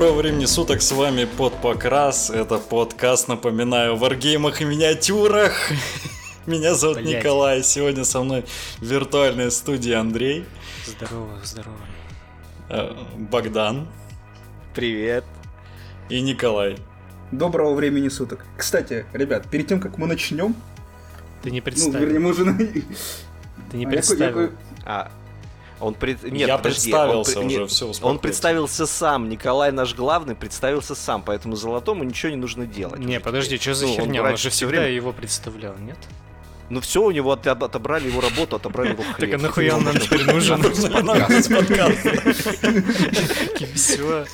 Доброго времени суток, с вами Под Покрас. Это подкаст, напоминаю, о варгеймах и миниатюрах. Меня зовут Блять. Николай, сегодня со мной в виртуальной студии Андрей. Здорово, здорово. Э, Богдан. Привет. И Николай. Доброго времени суток. Кстати, ребят, перед тем, как мы начнем... Ты не представил. Ну, вернее, мы уже... Ты не а представил. Я, а, он пред... Нет, я подожди, представился он, уже, нет, все, Он представился сам. Николай наш главный представился сам, поэтому Золотому ничего не нужно делать. Не, подожди, что за ну, херня? Он, он же всегда время... его представлял, нет? Ну все, у него от, отобрали его работу, отобрали его хлеб. Так а нахуя он нам теперь нужен? Все.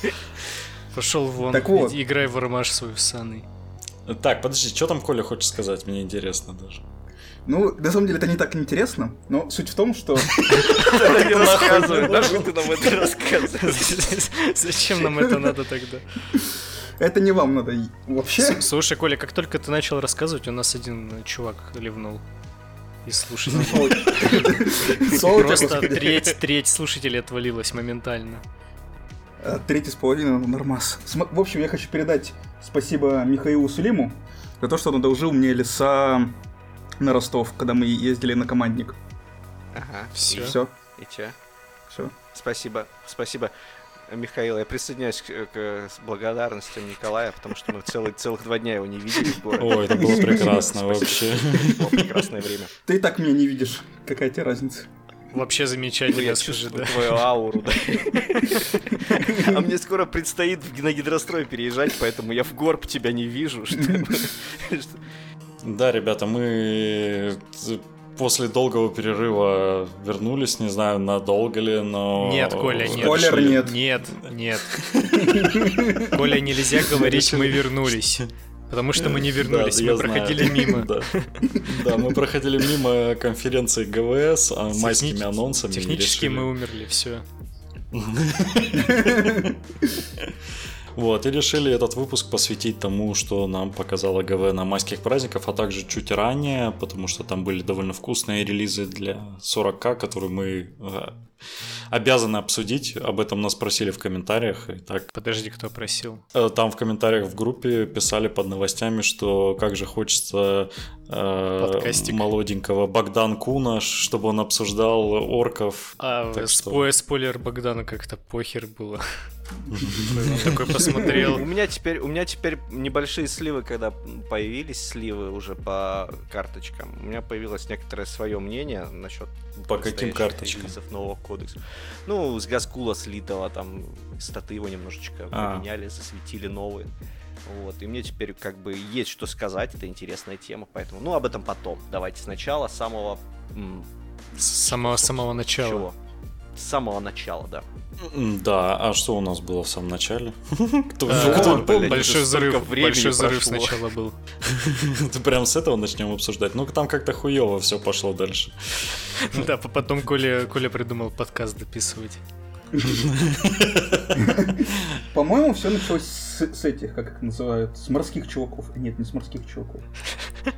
Пошел вон, играй в армаш свою с Анной. Так, подожди, что там Коля хочет сказать? Мне интересно даже. Ну, на самом деле, это не так интересно, но суть в том, что... Не рассказывай, нахуй ты нам это рассказываешь? Зачем нам это надо тогда? Это не вам надо вообще. Слушай, Коля, как только ты начал рассказывать, у нас один чувак ливнул из слушателей. Просто треть, треть слушателей отвалилась моментально. А, третий с половиной нормас. В общем, я хочу передать спасибо Михаилу Сулиму за то, что он одолжил мне леса на Ростов, когда мы ездили на командник. Ага. Все. Все. И че? Все. Спасибо. Спасибо. Михаил, я присоединяюсь к, к благодарностям Николая, потому что мы целый, целых два дня его не видели. Ой, это было прекрасно вообще. Было прекрасное время. Ты и так меня не видишь. Какая тебе разница? Вообще замечательно, я скажи, да. твою ауру, да. А мне скоро предстоит на гидрострой переезжать, поэтому я в горб тебя не вижу. Да, ребята, мы после долгого перерыва вернулись, не знаю, надолго ли, но... Нет, Коля, нет. Спойлер нет. Нет, нет. Коля, нельзя говорить, мы вернулись. Потому что мы не вернулись, да, мы проходили знаю. мимо. Да. да, мы проходили мимо конференции ГВС, а Техни... майскими анонсами. Технически мы умерли, все. Вот, и решили этот выпуск посвятить тому, что нам показала ГВ на майских праздниках, а также чуть ранее, потому что там были довольно вкусные релизы для 40к, которые мы э, обязаны обсудить. Об этом нас просили в комментариях. Итак, Подожди, кто просил? Э, там в комментариях в группе писали под новостями, что как же хочется э, молоденького Богдан Куна, чтобы он обсуждал орков. А, что... спойлер Богдана как-то похер было. Такой посмотрел. У меня теперь, у меня теперь небольшие сливы, когда появились сливы уже по карточкам. У меня появилось некоторое свое мнение насчет по каким карточкам нового кодекса. Ну, с Газкула слитого там статы его немножечко а. поменяли, засветили новые. Вот, и мне теперь как бы есть что сказать, это интересная тема, поэтому, ну, об этом потом. Давайте сначала, самого... С самого, самого начала. Чего? С самого начала, да. Да, а что у нас было в самом начале? Э, большой взрыв, большой взрыв сначала был. Прям с этого начнем обсуждать. Ну, там как-то хуево все пошло дальше. Да, потом Коля, Коля придумал подкаст дописывать. По-моему, все началось с, этих, как их называют, с морских чуваков. Нет, не с морских чуваков.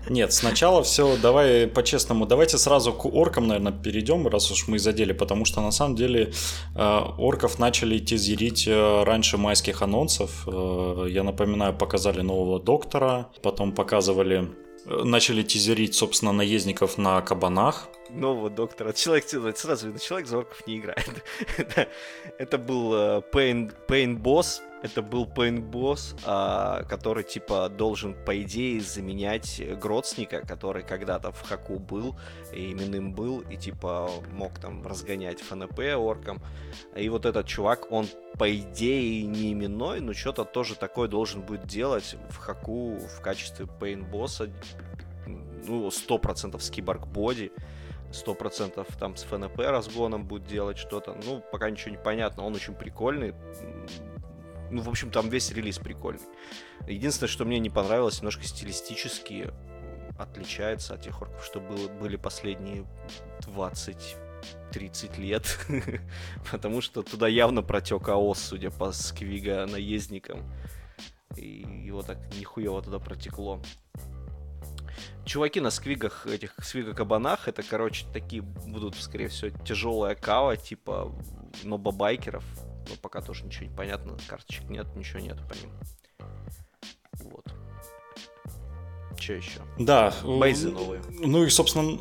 Нет, сначала все, давай по-честному, давайте сразу к оркам, наверное, перейдем, раз уж мы задели, потому что на самом деле э, орков начали тизерить э, раньше майских анонсов. Э, я напоминаю, показали нового доктора, потом показывали начали тизерить, собственно, наездников на кабанах. Нового доктора. Человек, сразу видно, человек за орков не играет. Это был Pain, Pain Boss, это был Pain а, который, типа, должен, по идее, заменять Гродсника, который когда-то в Хаку был, и именным был, и, типа, мог там разгонять ФНП оркам. И вот этот чувак, он, по идее, не именной, но что-то тоже такое должен будет делать в Хаку в качестве Pain ну, 100% с киборг-боди. 100% там с ФНП разгоном будет делать что-то. Ну, пока ничего не понятно. Он очень прикольный. Ну, в общем, там весь релиз прикольный. Единственное, что мне не понравилось, немножко стилистически отличается от тех орков, что было, были последние 20-30 лет. Потому что туда явно протек АОС, судя по сквига наездникам. И его так нихуево туда протекло. Чуваки на сквигах, этих свига-кабанах, это, короче, такие будут, скорее всего, тяжелая кава, типа нобабайкеров, но пока тоже ничего не понятно, карточек нет, ничего нет по ним. Вот. Что еще? Да. Бейзы новые. Ну и, собственно,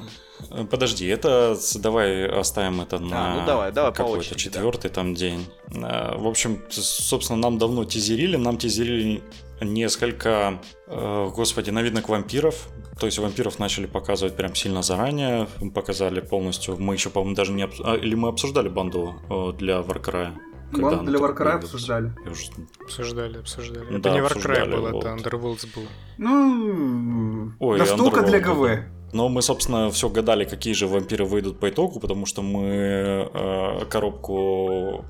подожди, это давай оставим это на а, ну давай, давай какой-то четвертый да. там день. А, в общем, собственно, нам давно тизерили, нам тизерили несколько, э, господи, новинок вампиров. То есть вампиров начали показывать прям сильно заранее, показали полностью. Мы еще, по-моему, даже не обс... а, или мы обсуждали банду э, для Warcry. Когда для Warcry обсуждали. Уже... Обсуждали, обсуждали. Да, это не Warcry был, вот. это Underworlds был. Ну, Ой, настолько для ГВ. Но мы, собственно, все гадали, какие же вампиры выйдут по итогу, потому что мы э, коробку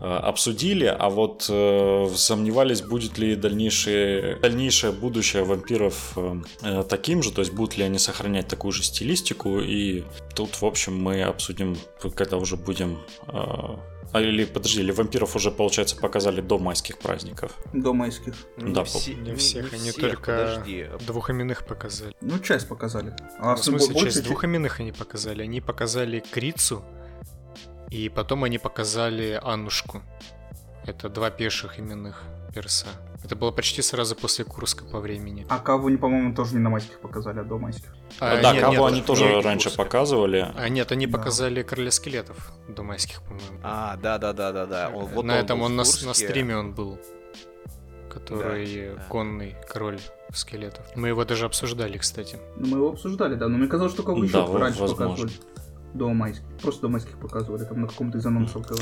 обсудили, а вот э, сомневались, будет ли дальнейшее, дальнейшее будущее вампиров э, э, таким же, то есть будут ли они сохранять такую же стилистику, и тут, в общем, мы обсудим, когда уже будем э, а или подожди, или вампиров уже, получается, показали до майских праздников? До майских. Не да, все, не, не всех, не они всех, только подожди. двухименных показали. Ну, часть показали. А ну, в смысле, часть часть двухименных они показали. Они показали Крицу, и потом они показали Аннушку. Это два пеших именных перса. Это было почти сразу после Курска по времени. А кого они, по-моему, тоже не на майских показали, а до майских. А, да, нет, кого нет, они тоже нет, раньше Курска. показывали. А нет, они да. показали Короля Скелетов до майских, по-моему. А, да-да-да-да-да. Вот на этом он на, на стриме он был. Который да, конный король скелетов. Мы его даже обсуждали, кстати. Ну, мы его обсуждали, да, но мне казалось, что кого еще да, раньше возможно. показывали до майских. Просто до майских показывали, там на каком-то из анонсов ТВ.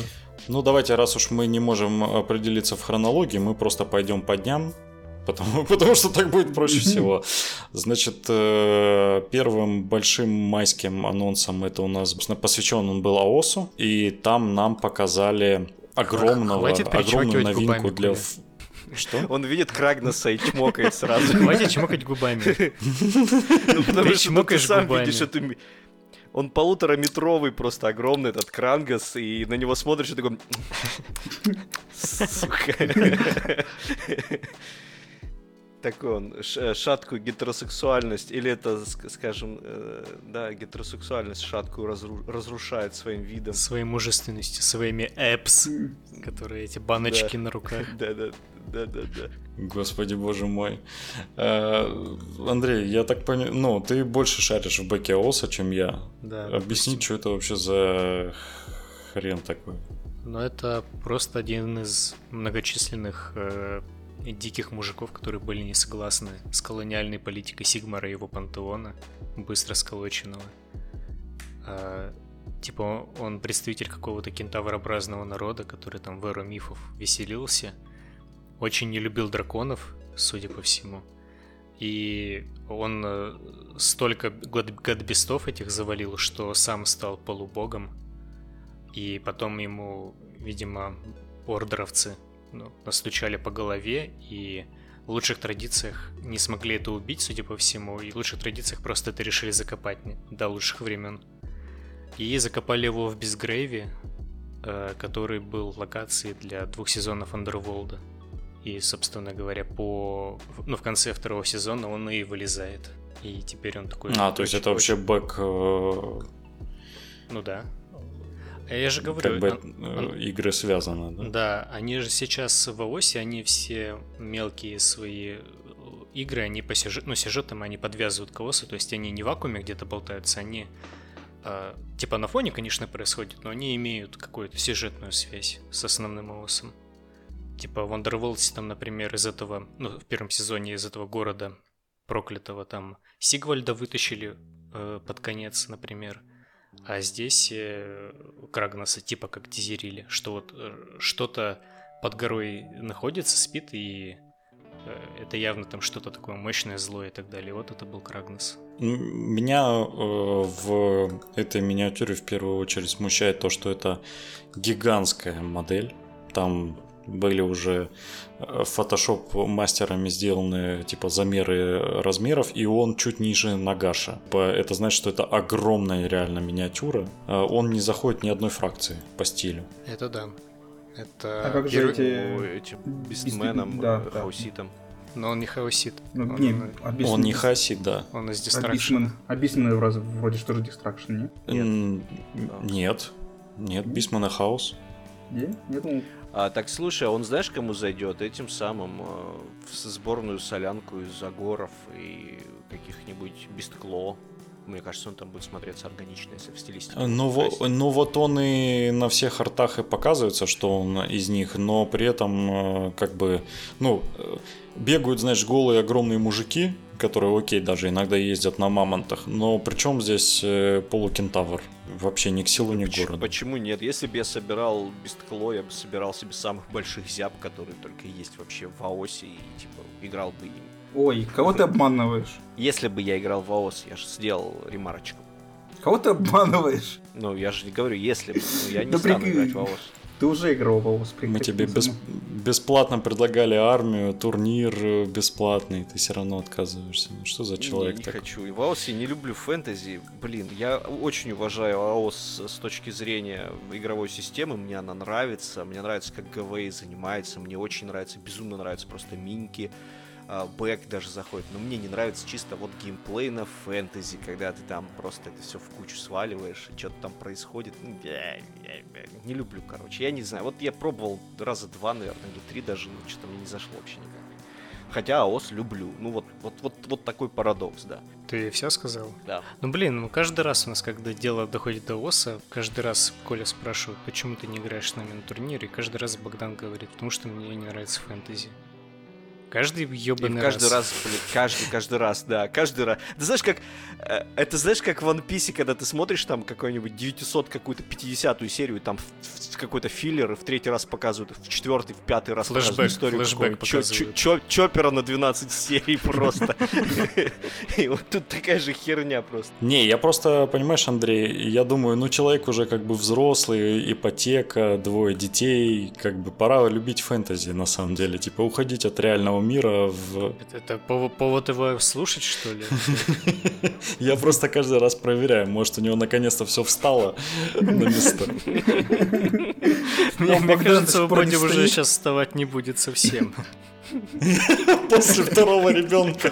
Ну, давайте, раз уж мы не можем определиться в хронологии, мы просто пойдем по дням, потому, потому что так будет проще всего. Значит, э, первым большим майским анонсом это у нас посвящен он был АОСу, и там нам показали огромного, огромную новинку для... Что? Он видит Крагнеса и чмокает сразу. Хватит чмокать губами. Ну, потому что ты сам видишь эту он полутораметровый, просто огромный этот Крангас, и на него смотришь и такой... Сука. Такой он, шаткую гетеросексуальность, или это, скажем, э, да, гетеросексуальность шаткую разру- разрушает своим видом. Своей мужественностью, своими эпс, которые эти баночки на руках. Да, да, да, да. Господи, боже мой. Э, Андрей, я так понимаю, ну, ты больше шаришь в бэке ОСа, чем я. Да. Объясни, допустим. что это вообще за хрен такой. Ну, это просто один из многочисленных э, диких мужиков, которые были не согласны с колониальной политикой Сигмара и его пантеона, быстро сколоченного. Э, типа он представитель какого-то кентаврообразного народа, который там в эру мифов веселился – очень не любил драконов, судя по всему. И он э, столько гадбестов этих завалил, что сам стал полубогом. И потом ему, видимо, ордеровцы ну, настучали по голове и в лучших традициях не смогли это убить, судя по всему, и в лучших традициях просто это решили закопать до лучших времен. И закопали его в Безгрейве, э, который был локацией для двух сезонов Андерволда. И, собственно говоря, по... Ну, в конце второго сезона он и вылезает. И теперь он такой... А, то есть это вообще бэк... Э, ну да. А я же говорю... Как бы он, э, игры связаны, да? Да, они же сейчас в оси, они все мелкие свои игры, они по сюжету, ну, сюжетам они подвязывают к ОСу, то есть они не в вакууме где-то болтаются, они э, типа на фоне, конечно, происходит, но они имеют какую-то сюжетную связь с основным ОСом. Типа в Underworld там, например, из этого, ну, в первом сезоне из этого города проклятого там Сигвальда вытащили э, под конец, например. А здесь э, Крагнаса типа как дизерили, что вот э, что-то под горой находится, спит, и э, это явно там что-то такое мощное, злое и так далее. Вот это был Крагнас. Меня э, в этой миниатюре в первую очередь смущает то, что это гигантская модель. Там были уже фотошоп э, мастерами сделаны типа замеры размеров, и он чуть ниже Нагаша. Это значит, что это огромная реально миниатюра. Э, он не заходит ни одной фракции по стилю. Это да. Это а как же эти... этим бистменом, да, э, хауситом? Но он не хаосит. Ну, он, не, а он не хаосит, да. Он из Destruction. А Бисмен, а вроде что же Destruction, нет? Нет. Нет. Нет, Бисмана хаос. Я думал... А, так слушай, а он знаешь, кому зайдет? Этим самым э, в сборную солянку из Загоров и каких-нибудь Бесткло. Мне кажется, он там будет смотреться органично, если в стилистике. Ну, во- ну вот он и на всех артах и показывается, что он из них, но при этом э, как бы, ну, э, бегают, знаешь, голые огромные мужики, которые, окей, даже иногда ездят на мамонтах, но причем здесь э, полукентавр? Вообще ни к силу, ни к Почему, городу. почему нет? Если бы я собирал Бесткло, я бы собирал себе самых больших зяб, которые только есть вообще в Аосе, и типа играл бы им. Ой, кого ты обманываешь? Если бы я играл в АОС, я же сделал ремарочку. Кого ты обманываешь? Ну, я же не говорю, если бы, ну, я не стану играть в АОС. Ты уже играл в Аус. Мы тебе бес- бесплатно предлагали армию, турнир э, бесплатный, ты все равно отказываешься. Ну что за человек не, не такой? хочу. И в АОС я не люблю фэнтези. Блин, я очень уважаю АОС с точки зрения игровой системы. Мне она нравится. Мне нравится, как ГВ занимается. Мне очень нравится, безумно нравится просто минки. А, Бэк даже заходит. Но мне не нравится чисто вот геймплей на фэнтези, когда ты там просто это все в кучу сваливаешь, и что-то там происходит. Ну, бля, бля, бля. Не люблю, короче. Я не знаю. Вот я пробовал раза два, наверное, или три даже, но что-то мне не зашло вообще никак. Хотя АОС люблю. Ну вот, вот, вот, вот такой парадокс, да. Ты все сказал? Да. Ну блин, ну каждый раз у нас, когда дело доходит до ОСа, каждый раз Коля спрашивает, почему ты не играешь с нами на турнире, и каждый раз Богдан говорит, потому что мне не нравится фэнтези. Каждый ебаный каждый раз, блин, каждый, каждый раз, да, каждый раз. Ты знаешь, как, э, это знаешь, как в One Piece, когда ты смотришь там какой-нибудь 900 какую-то 50 серию, там какой-то филлер, и в третий раз показывают, в четвертый, в пятый раз Флэшбэк, показывают историю флэшбэк показывают. Чоппера на 12 серий просто. И вот тут такая же херня просто. Не, я просто, понимаешь, Андрей, я думаю, ну человек уже как бы взрослый, ипотека, двое детей, как бы пора любить фэнтези на самом деле, типа уходить от реального мира в... Это, это пов- повод его слушать, что ли? Я просто каждый раз проверяю, может у него наконец-то все встало на место. Мне, кажется, Боди уже сейчас вставать не будет совсем. После второго ребенка.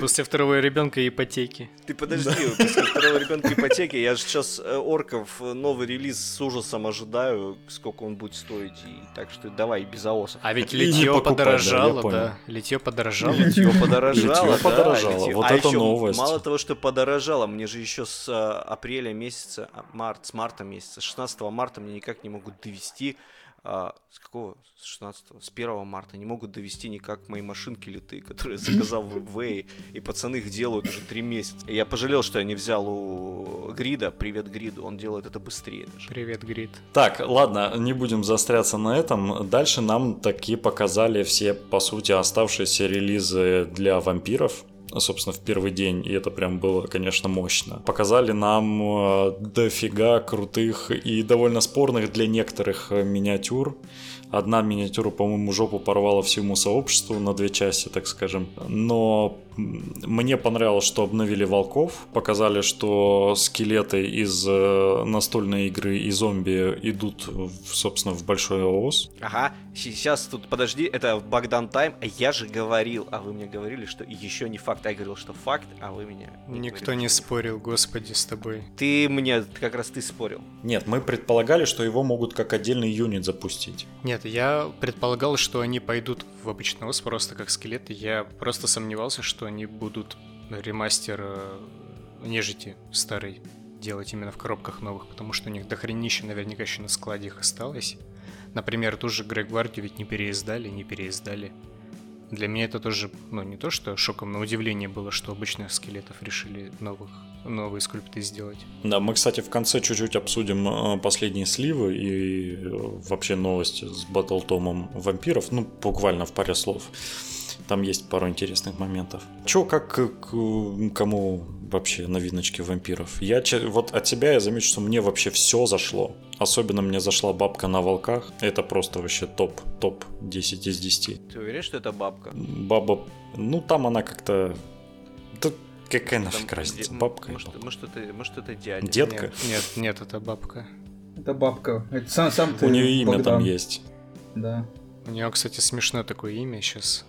После второго ребенка ипотеки. Ты подожди, после второго ребенка ипотеки, я же сейчас э, Орков э, новый релиз с ужасом ожидаю, сколько он будет стоить, и так что давай без АОСов. А ведь литье да, подорожало, да. Литье подорожало. Литье подорожало, Литье да, подорожало, литье. вот А это новость. Мало того, что подорожало, мне же еще с э, апреля месяца, а, март, с марта месяца, с 16 марта мне никак не могут довести а, с какого? С 16 С 1 марта не могут довести никак мои машинки литые, которые я заказал в WebWay, и пацаны их делают уже 3 месяца. И я пожалел, что я не взял у Грида, привет Гриду, он делает это быстрее даже. Привет, Грит. Так, ладно, не будем застряться на этом. Дальше нам таки показали все, по сути, оставшиеся релизы для вампиров. Собственно, в первый день, и это прям было, конечно, мощно. Показали нам э, дофига крутых и довольно спорных для некоторых э, миниатюр. Одна миниатюра, по-моему, жопу порвала всему сообществу на две части, так скажем. Но мне понравилось, что обновили волков. Показали, что скелеты из э, настольной игры и зомби идут, собственно, в большой ООС. Ага, сейчас тут, подожди, это Богдан Тайм, а я же говорил, а вы мне говорили, что еще не факт, а я говорил, что факт, а вы меня... Никто говорили, не что спорил, господи, с тобой. Ты мне, как раз ты спорил. Нет, мы предполагали, что его могут как отдельный юнит запустить. Нет, я предполагал, что они пойдут в обычный ОС просто как скелеты. Я просто сомневался, что они будут ремастер э, нежити старый делать именно в коробках новых, потому что у них дохренища наверняка еще на складе их осталось. Например, ту же Грег Гвардию ведь не переиздали, не переиздали. Для меня это тоже, ну, не то, что шоком, но удивление было, что обычных скелетов решили новых, новые скульпты сделать. Да, мы, кстати, в конце чуть-чуть обсудим э, последние сливы и э, вообще новости с батлтомом вампиров, ну, буквально в паре слов. Там есть пару интересных моментов. Чё, как к- кому вообще новиночки вампиров? Я вот от себя я замечу, что мне вообще все зашло. Особенно мне зашла бабка на волках. Это просто вообще топ, топ 10 из 10. Ты уверен, что это бабка? Баба, ну там она как-то... Да какая Там нафиг разница, де- бабка и Может, бабка. может, это, может, это дядя. Детка? Нет, нет, нет, это бабка. Это бабка. Это сам, сам ты, У нее имя Богдан. там есть. Да. У нее, кстати, смешное такое имя сейчас.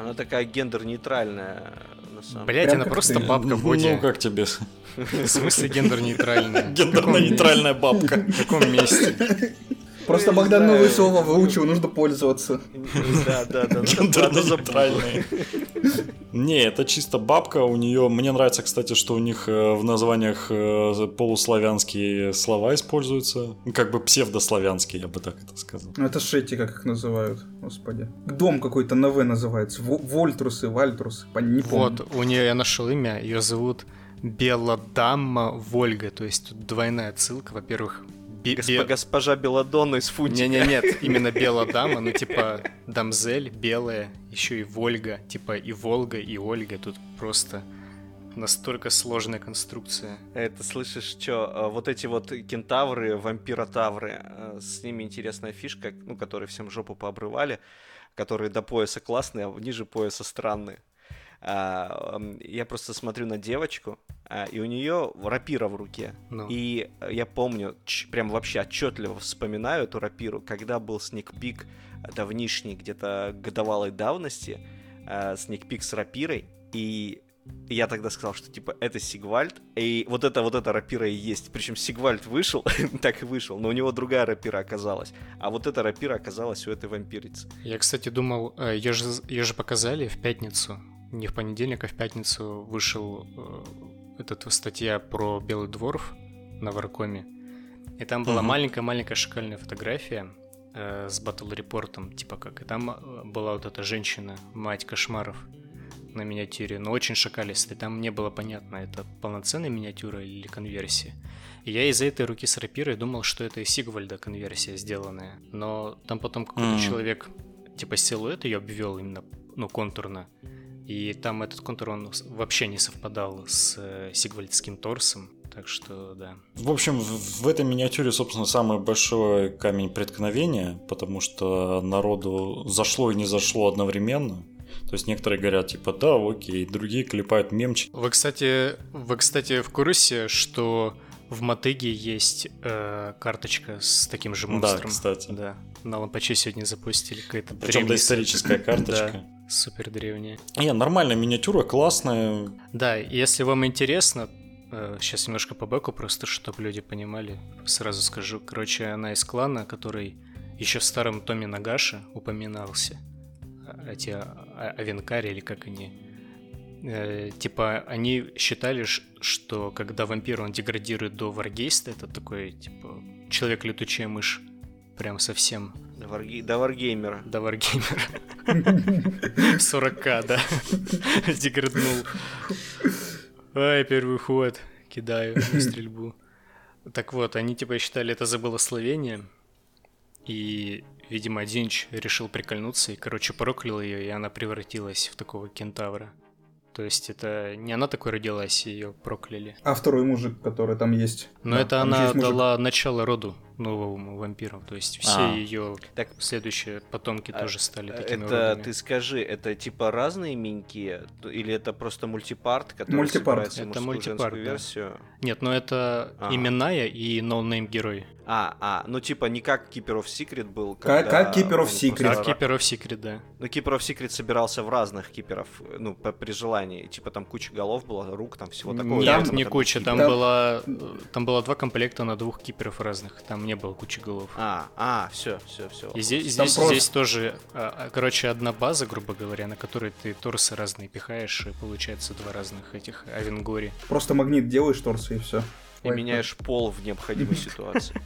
Она такая гендер-нейтральная на самом Блять, Прям она просто ты. бабка в Ну, как тебе? В смысле гендер-нейтральная? Гендерно-нейтральная бабка. В каком месте? Просто Богдан новое слово выучил, нужно пользоваться. Да, да, да. Гендерно-нейтральная. Не, это чисто бабка. У нее, мне нравится, кстати, что у них э, в названиях э, полуславянские слова используются. Как бы псевдославянские, я бы так это сказал. Ну, это шети, как их называют, господи. Дом какой-то на В называется. Во- Вольтрусы, Вальтрусы, не помню. Вот, у нее я нашел имя, ее зовут Белодамма Вольга, то есть тут двойная отсылка, во-первых, бе- Госп- бе- Госпожа Беладонна из Фунтика. Не-не, нет, именно Белодама, ну типа Дамзель, белая, еще и Вольга, типа и Волга, и Ольга, тут просто настолько сложная конструкция. Это слышишь, что вот эти вот кентавры, вампиротавры, э, с ними интересная фишка, ну, которые всем жопу пообрывали, которые до пояса классные, а ниже пояса странные. А, я просто смотрю на девочку, а, и у нее рапира в руке. Ну. И э, я помню, прям вообще отчетливо вспоминаю эту рапиру, когда был сникпик давнишний, где-то годовалой давности, э, сникпик с рапирой, и я тогда сказал, что типа это Сигвальд, и вот это вот эта рапира и есть. Причем Сигвальд вышел, так и вышел, но у него другая рапира оказалась. А вот эта рапира оказалась у этой вампирицы. Я, кстати, думал, э, ее же, ее же показали в пятницу, не в понедельник, а в пятницу вышел э, эта статья про Белый Дворф на Варкоме. И там была маленькая-маленькая шикарная фотография э, с батл-репортом, типа как. И там э, была вот эта женщина, мать кошмаров на миниатюре, но очень шокалистый. Там не было понятно, это полноценная миниатюра или конверсия. И я из-за этой руки с рапирой думал, что это из Сигвальда конверсия сделанная. Но там потом какой-то Мгм. человек типа силуэт ее обвел именно, ну, контурно. И там этот контур, он вообще не совпадал с э, сигвальдским торсом. Так что, да. В общем, в в этой миниатюре, собственно, самый большой камень преткновения, потому что народу зашло и не зашло одновременно. То есть некоторые говорят, типа, да, окей, другие клепают мемчик. Вы, кстати, вы, кстати, в курсе, что в Мотыге есть э, карточка с таким же Да, монстром? кстати. Да. На лампаче сегодня запустили какая-то Причем древняя- доисторическая карточка. Да, супер древняя. Не, нормальная миниатюра, классная. Да, если вам интересно, сейчас немножко по бэку просто, чтобы люди понимали, сразу скажу. Короче, она из клана, который еще в старом томе Нагаши упоминался. А- Эти а- Авенкари или как они. Э, типа, они считали, что когда вампир, он деградирует до варгейста, это такой, типа, человек-летучая мышь. Прям совсем До, варги- до варгеймера. до варгеймера. 40к, да. Деграднул. Ай, первый ход. Кидаю на стрельбу. Так вот, они типа считали это за благословение. И, видимо, Динч решил прикольнуться и, короче, проклял ее, и она превратилась в такого кентавра. То есть это не она такой родилась, ее прокляли. А второй мужик, который там есть. Но Да, это она дала начало роду новому вампиру. То есть все А. ее Так, следующие потомки А, тоже стали такими это родами. ты скажи, это типа разные миньки? Или это просто multipart, который Multipart. собирается Это multipart, да. версию? Нет, ну это А. именная и no-name герой. А, а, ну типа не как Keeper of Secret был. Как- как Keeper of Secret. Как Keeper of Secret, да. Ну, Keeper of Secret собирался в разных keeper ов, ну, по- при желании. Типа там куча голов было, рук, там всего такого. Нет, Там- не куча, там, Keeper. было там было два комплекта на двух киперов разных, там не было кучи голов. А, а, все, все, все. И здесь, здесь, просто- здесь тоже, а, а, короче, одна база, грубо говоря, на которой ты торсы разные пихаешь, и получается два разных этих Авенгори. Просто магнит делаешь торсы и все. И меняешь пол в необходимой ситуации.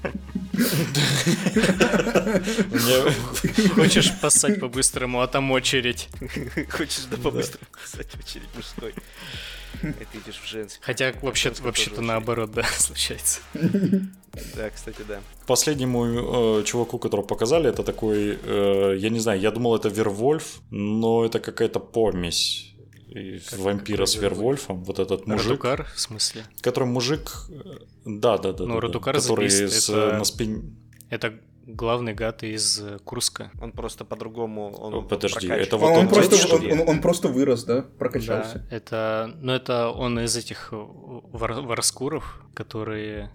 Хочешь поссать по-быстрому, а там очередь. Хочешь да побыстрее писать очередь мужской. Это идешь в женский. Хотя вообще, вообще-то очередь. наоборот, да, случается. Да, кстати, да. Последнему э, чуваку, которого показали, это такой, э, я не знаю, я думал, это Вервольф, но это какая-то помесь и Как- вампира с Вервольф? Вервольфом, вот этот мужик, Радукар, в смысле? который мужик, э, да, да, да, Ну, да, Радукар который с, это- на спине, Это главный гад из э, Курска. Он просто по-другому... Он О, подожди, прокачивает. это вот Он, он просто, он, он- он просто вырос, да? Прокачался. Да, это, ну это он из этих э, вар- варскуров, которые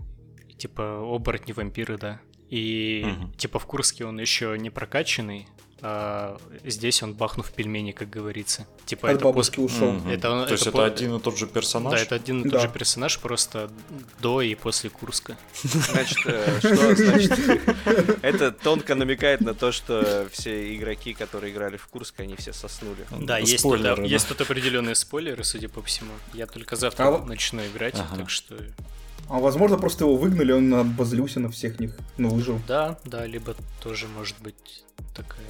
типа оборотни вампиры, да. И Мгм. типа в Курске он еще не прокачанный, а здесь он бахнув пельмени, как говорится. Типа От это бабушки после- ушел. Мгм. Это он- То есть это это по- один и тот же персонаж? Да, это один и тот Да. же персонаж, просто до и после Курска. Значит, э, что значит? Это тонко намекает на то, что все игроки, которые играли в Курск, они все соснули. Да, есть тут, Спойлеры, да. есть тут определенные спойлеры, судя по всему. Я только завтра А начну играть, Ага. так что А возможно, просто его выгнали, он обозлился на всех них, но выжил. да, да, либо тоже может быть такая.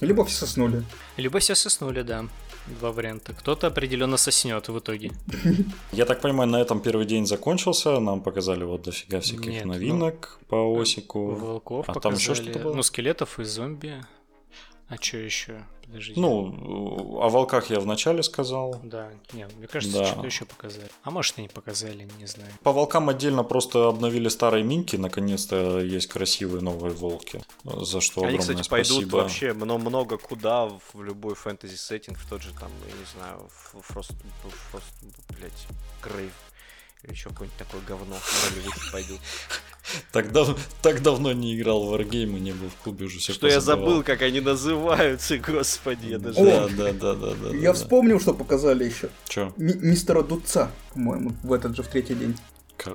Либо все соснули. Либо все соснули, да. Два варианта. Кто-то определенно соснет в итоге. Я так понимаю, на этом первый день закончился, нам показали вот дофига всяких Нет, ну, новинок по Осику. Волков А показали. там еще что-то было? Ну, скелетов и зомби. А что еще? Подождите. Ну, о волках я вначале сказал. Да, не, мне кажется, Да. что-то еще показали. А может и не показали, не знаю. По волкам отдельно просто обновили старые минки, наконец-то есть красивые новые волки, за что Они, огромное кстати, пойдут спасибо. вообще мно- много куда в любой фэнтези сеттинг, в тот же там, я не знаю, в Фрост, Фрост, блять, Грейв. Еще какое-нибудь такое говно в пойдут. Так, дав- так давно не играл в Wargame и не был в клубе уже все Что я забыл, как они называются, господи, я даже... Да, да, да, да, да. Я вспомнил, что показали еще. Че? мистера Дудца, по-моему, в этот же, в третий день.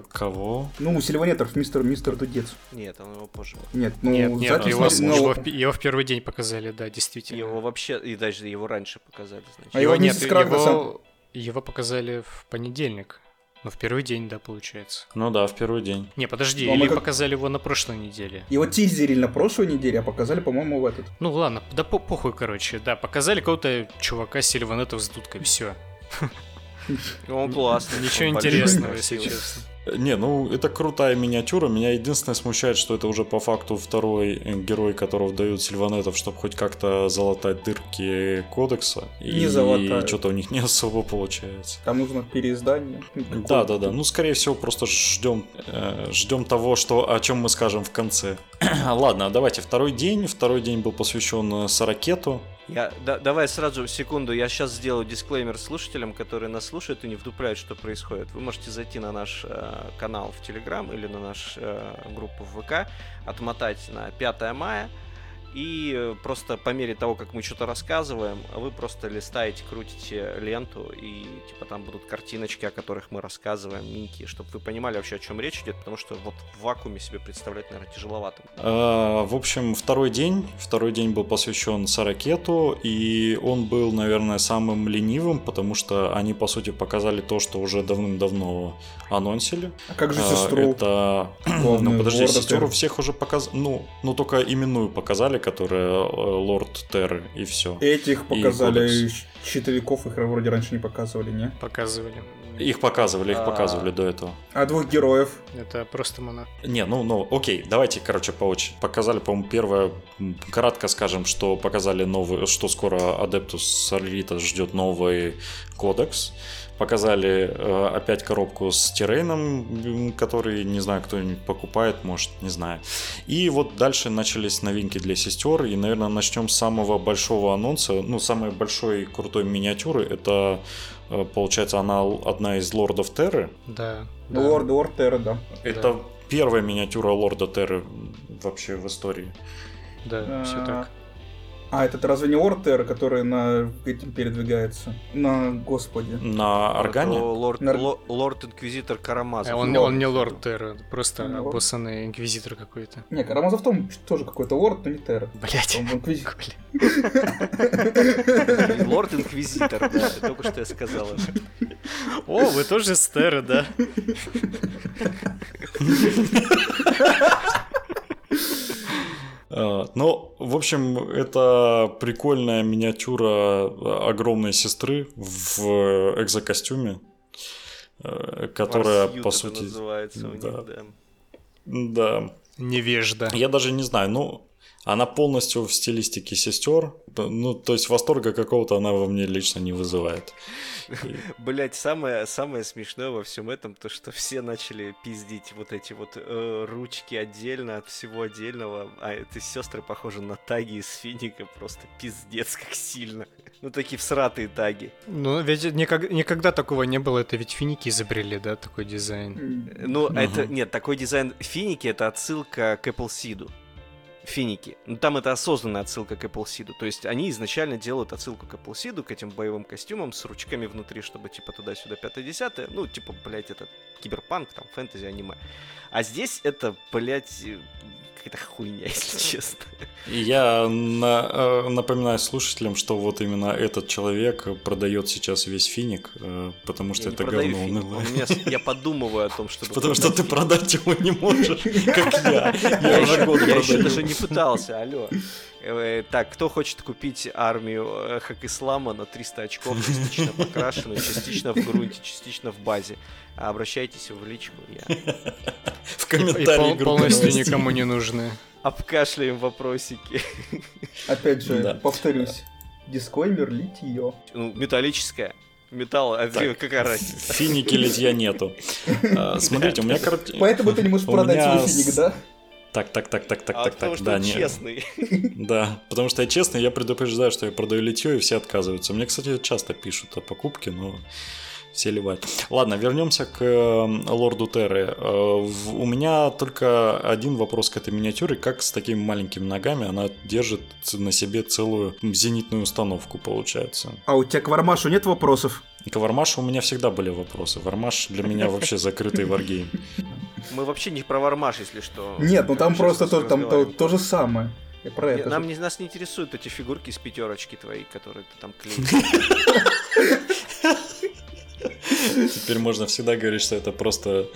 Кого? Ну, у Сильванетров мистер, мистер Дудец. Нет, он его позже. Нет, ну, нет, нет, запись его, на- его в, его в первый день показали, да, действительно. Его вообще, и даже его раньше показали, значит. А его нет, с Крагносом. его, его показали в понедельник. Ну, в первый день, да, получается. Ну да, в первый день. Не, подожди, Ну, а мы или как- показали его на прошлой неделе. Его тизерили на прошлой неделе, а показали, по-моему, в этот. Ну ладно, да по похуй, короче. Да, показали какого-то чувака с сильванетов с дудкой, все. Он классный. Ничего интересного, если честно. Не, ну это крутая миниатюра. Меня единственное смущает, что это уже по факту второй герой, которого дают Сильванетов, чтобы хоть как-то залатать дырки кодекса. Не и залатают. что-то у них не особо получается. Там нужно переиздание. Да, да, да. Ну, скорее всего, просто ждем, э, ждем того, что, о чем мы скажем в конце. Ладно, давайте второй день. Второй день был посвящен э, Сорокету. Я, да- давай сразу секунду, я сейчас сделаю дисклеймер слушателям, которые нас слушают и не вдупляют, что происходит. Вы можете зайти на наш э, канал в Телеграм или на нашу группу в ВК, отмотать на 5 мая, и э, просто по мере того, как мы что-то рассказываем, вы просто листаете, крутите ленту, и типа там будут картиночки, о которых мы рассказываем, минки, чтобы вы понимали вообще, о чем речь идет, потому что вот в вакууме себе представлять, наверное, тяжеловато. Э, В общем, второй день. Второй день был посвящен Сорокету, и он был, наверное, самым ленивым, потому что они, по сути, показали то, что уже давным-давно анонсили. А как же А, сестру? Это... главную, Ну, подожди, Терры? всех уже показали. Ну, ну, только именную показали, которая э, Лорд Терры, и все. Этих и показали, щитовиков их вроде раньше не показывали, не? Показывали. Их показывали, их А. показывали до этого. А двух героев? Это просто монах. Не, ну, ну, окей, давайте, короче, по очереди. Показали, по-моему, первое, кратко скажем, что показали новый, что скоро Адептус Сарлита ждет новый кодекс. Показали э, опять коробку с Тирейном, м, который, не знаю, кто-нибудь покупает, может, не знаю. И вот дальше начались новинки для сестер, и, наверное, начнем с самого большого анонса. Ну, самой большой крутой миниатюры, это, э, получается, она одна из Лордов Терры, Да. да. Ну, Лорд, Лорд Терра, да. это первая миниатюра Лорда Терры вообще в истории. Да, все А, так. А, это разве не Лорд Терра, который на этим передвигается? На, господи. На Органе? Это Лорд, На- ло- лорд Инквизитор Карамазов. А он, Лорд. он не лорд Терра, просто лорд. обоссанный инквизитор какой-то. Не, Карамазов том тоже какой-то Лорд, но не Терра. Блять. Он инквизи- Лорд Инквизитор, да, только что я сказал. О, вы тоже с Терры, да? Ну, в общем, это прикольная миниатюра огромной сестры в экзокостюме, э, которая, Форсьют по это сути... называется у них, да. да. Да. Невежда. Я даже не знаю, ну... Она полностью в стилистике сестер. Ну, то есть восторга какого-то она во мне лично не вызывает. Блять, самое, самое смешное во всем этом, то что все начали пиздить вот эти вот э, ручки отдельно от всего отдельного, а эти сестры похожи на таги из финика, просто пиздец как сильно. Ну, такие всратые таги. Ну, ведь никак, никогда такого не было, это ведь финики изобрели, да, такой дизайн? Ну, угу. это, нет, такой дизайн финики, это отсылка к Apple Seed финики. Ну, там это осознанная отсылка к Apple Seed. То есть они изначально делают отсылку к Apple Seed, к этим боевым костюмам с ручками внутри, чтобы типа туда-сюда 5-10. Ну, типа, блядь, это киберпанк, там, фэнтези, аниме. А здесь это, блядь, какая-то хуйня, если честно. И я на, э, напоминаю слушателям, что вот именно этот человек продает сейчас весь финик, э, потому что я это говно унылое. Я подумываю о том, чтобы Потому что ты продать его не можешь, как я. Я уже год Я еще даже не пытался, алло. Э, так, кто хочет купить армию Хак Ислама на 300 очков, частично покрашенную, частично в грунте, частично в базе? Обращайтесь в личку. Я... В комментарии Полностью никому не нужны. Обкашляем вопросики. Опять же, повторюсь. Дисклеймер литье. Ну, металлическое. Металл, а так, какая разница? Финики литья нету. А, смотрите, у меня, короче... Поэтому ты не можешь продать свой финик, да? Так, так, так, так, так, а так, так, что да, он не. честный. Да, потому что я честный, я предупреждаю, что я продаю литье, и все отказываются. Мне, кстати, часто пишут о покупке, но все ливают. Ладно, вернемся к лорду Терры. Э, у меня только один вопрос к этой миниатюре. Как с такими маленькими ногами она держит на себе целую зенитную установку, получается? А у тебя к Вармашу нет вопросов? К Вармашу у меня всегда были вопросы. Вармаш для меня вообще закрытый варгейм. Мы вообще не про Вармаш, если что. Нет, ну там просто то, там то, то же самое. Я про это Нам же. не, нас не интересуют эти фигурки с пятерочки твои, которые ты там клеишь. Теперь можно всегда говорить, что это просто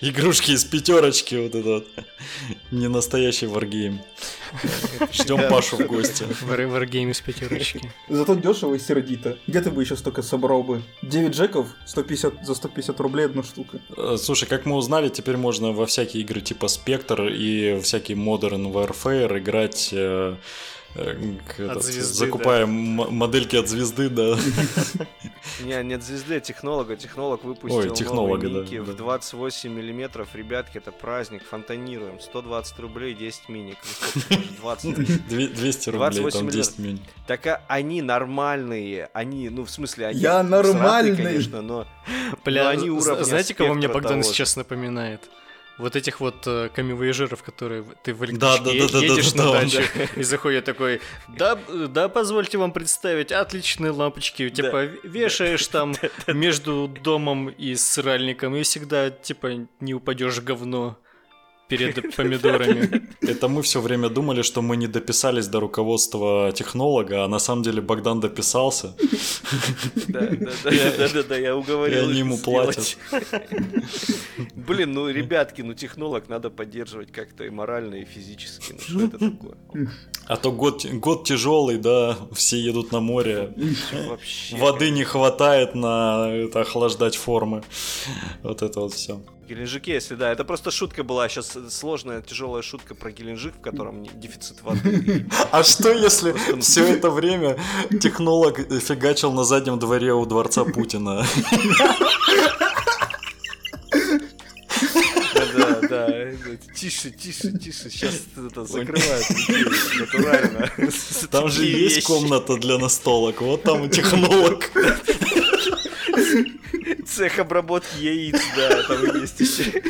игрушки из пятерочки, вот этот не настоящий варгейм. Ждем Пашу в гости. Варгейм из пятерочки. Зато дешево и сердито. Где ты бы еще столько собрал бы? 9 джеков 150, за 150 рублей одна штука. Э, Слушай, как мы узнали, теперь можно во всякие игры типа Спектр и всякие Modern Warfare играть э, этот, звезды, закупая м- модельки от звезды, да. Не, нет звезды, а технолога. Технолог выпустил Ой, технолога, новые да, ники в да. 28 миллиметров. Ребятки, это праздник, фонтанируем. 120 рублей, 10 миник. Ну, сколько же, 20. Две- 200 рублей, 28 там 10 мин. Так а они нормальные, они, ну, в смысле, они... Я нормальный. конечно, но... Бля, но они знаете, кого мне Богдан сейчас напоминает? Вот этих вот э, камевояжеров, которые ты в электричке да, е- да, да, да, едешь да, на да, дачу и заходит такой, да, да, позвольте вам представить, отличные лампочки, типа вешаешь там между домом и сральником и всегда типа не упадешь в говно перед помидорами. Это мы все время думали, что мы не дописались до руководства технолога, а на самом деле Богдан дописался. Да, да, да, да, да, да, я уговорил. И они ему сделать. Блин, ну, ребятки, ну, технолог надо поддерживать как-то и морально, и физически. Ну, что это такое? А то год, год тяжелый, да, все едут на море, Вообще. воды не хватает на это, охлаждать формы. Вот это вот все. Геленджике, если да, это просто шутка была, сейчас сложная, тяжелая шутка про Геленджик, в котором дефицит воды. А что если все это время технолог фигачил на заднем дворе у дворца Путина? Да, да. Тише, тише, тише. Сейчас это закрывают натурально. Там же есть комната для настолок. Вот там технолог. Цех обработки яиц, да, там есть еще.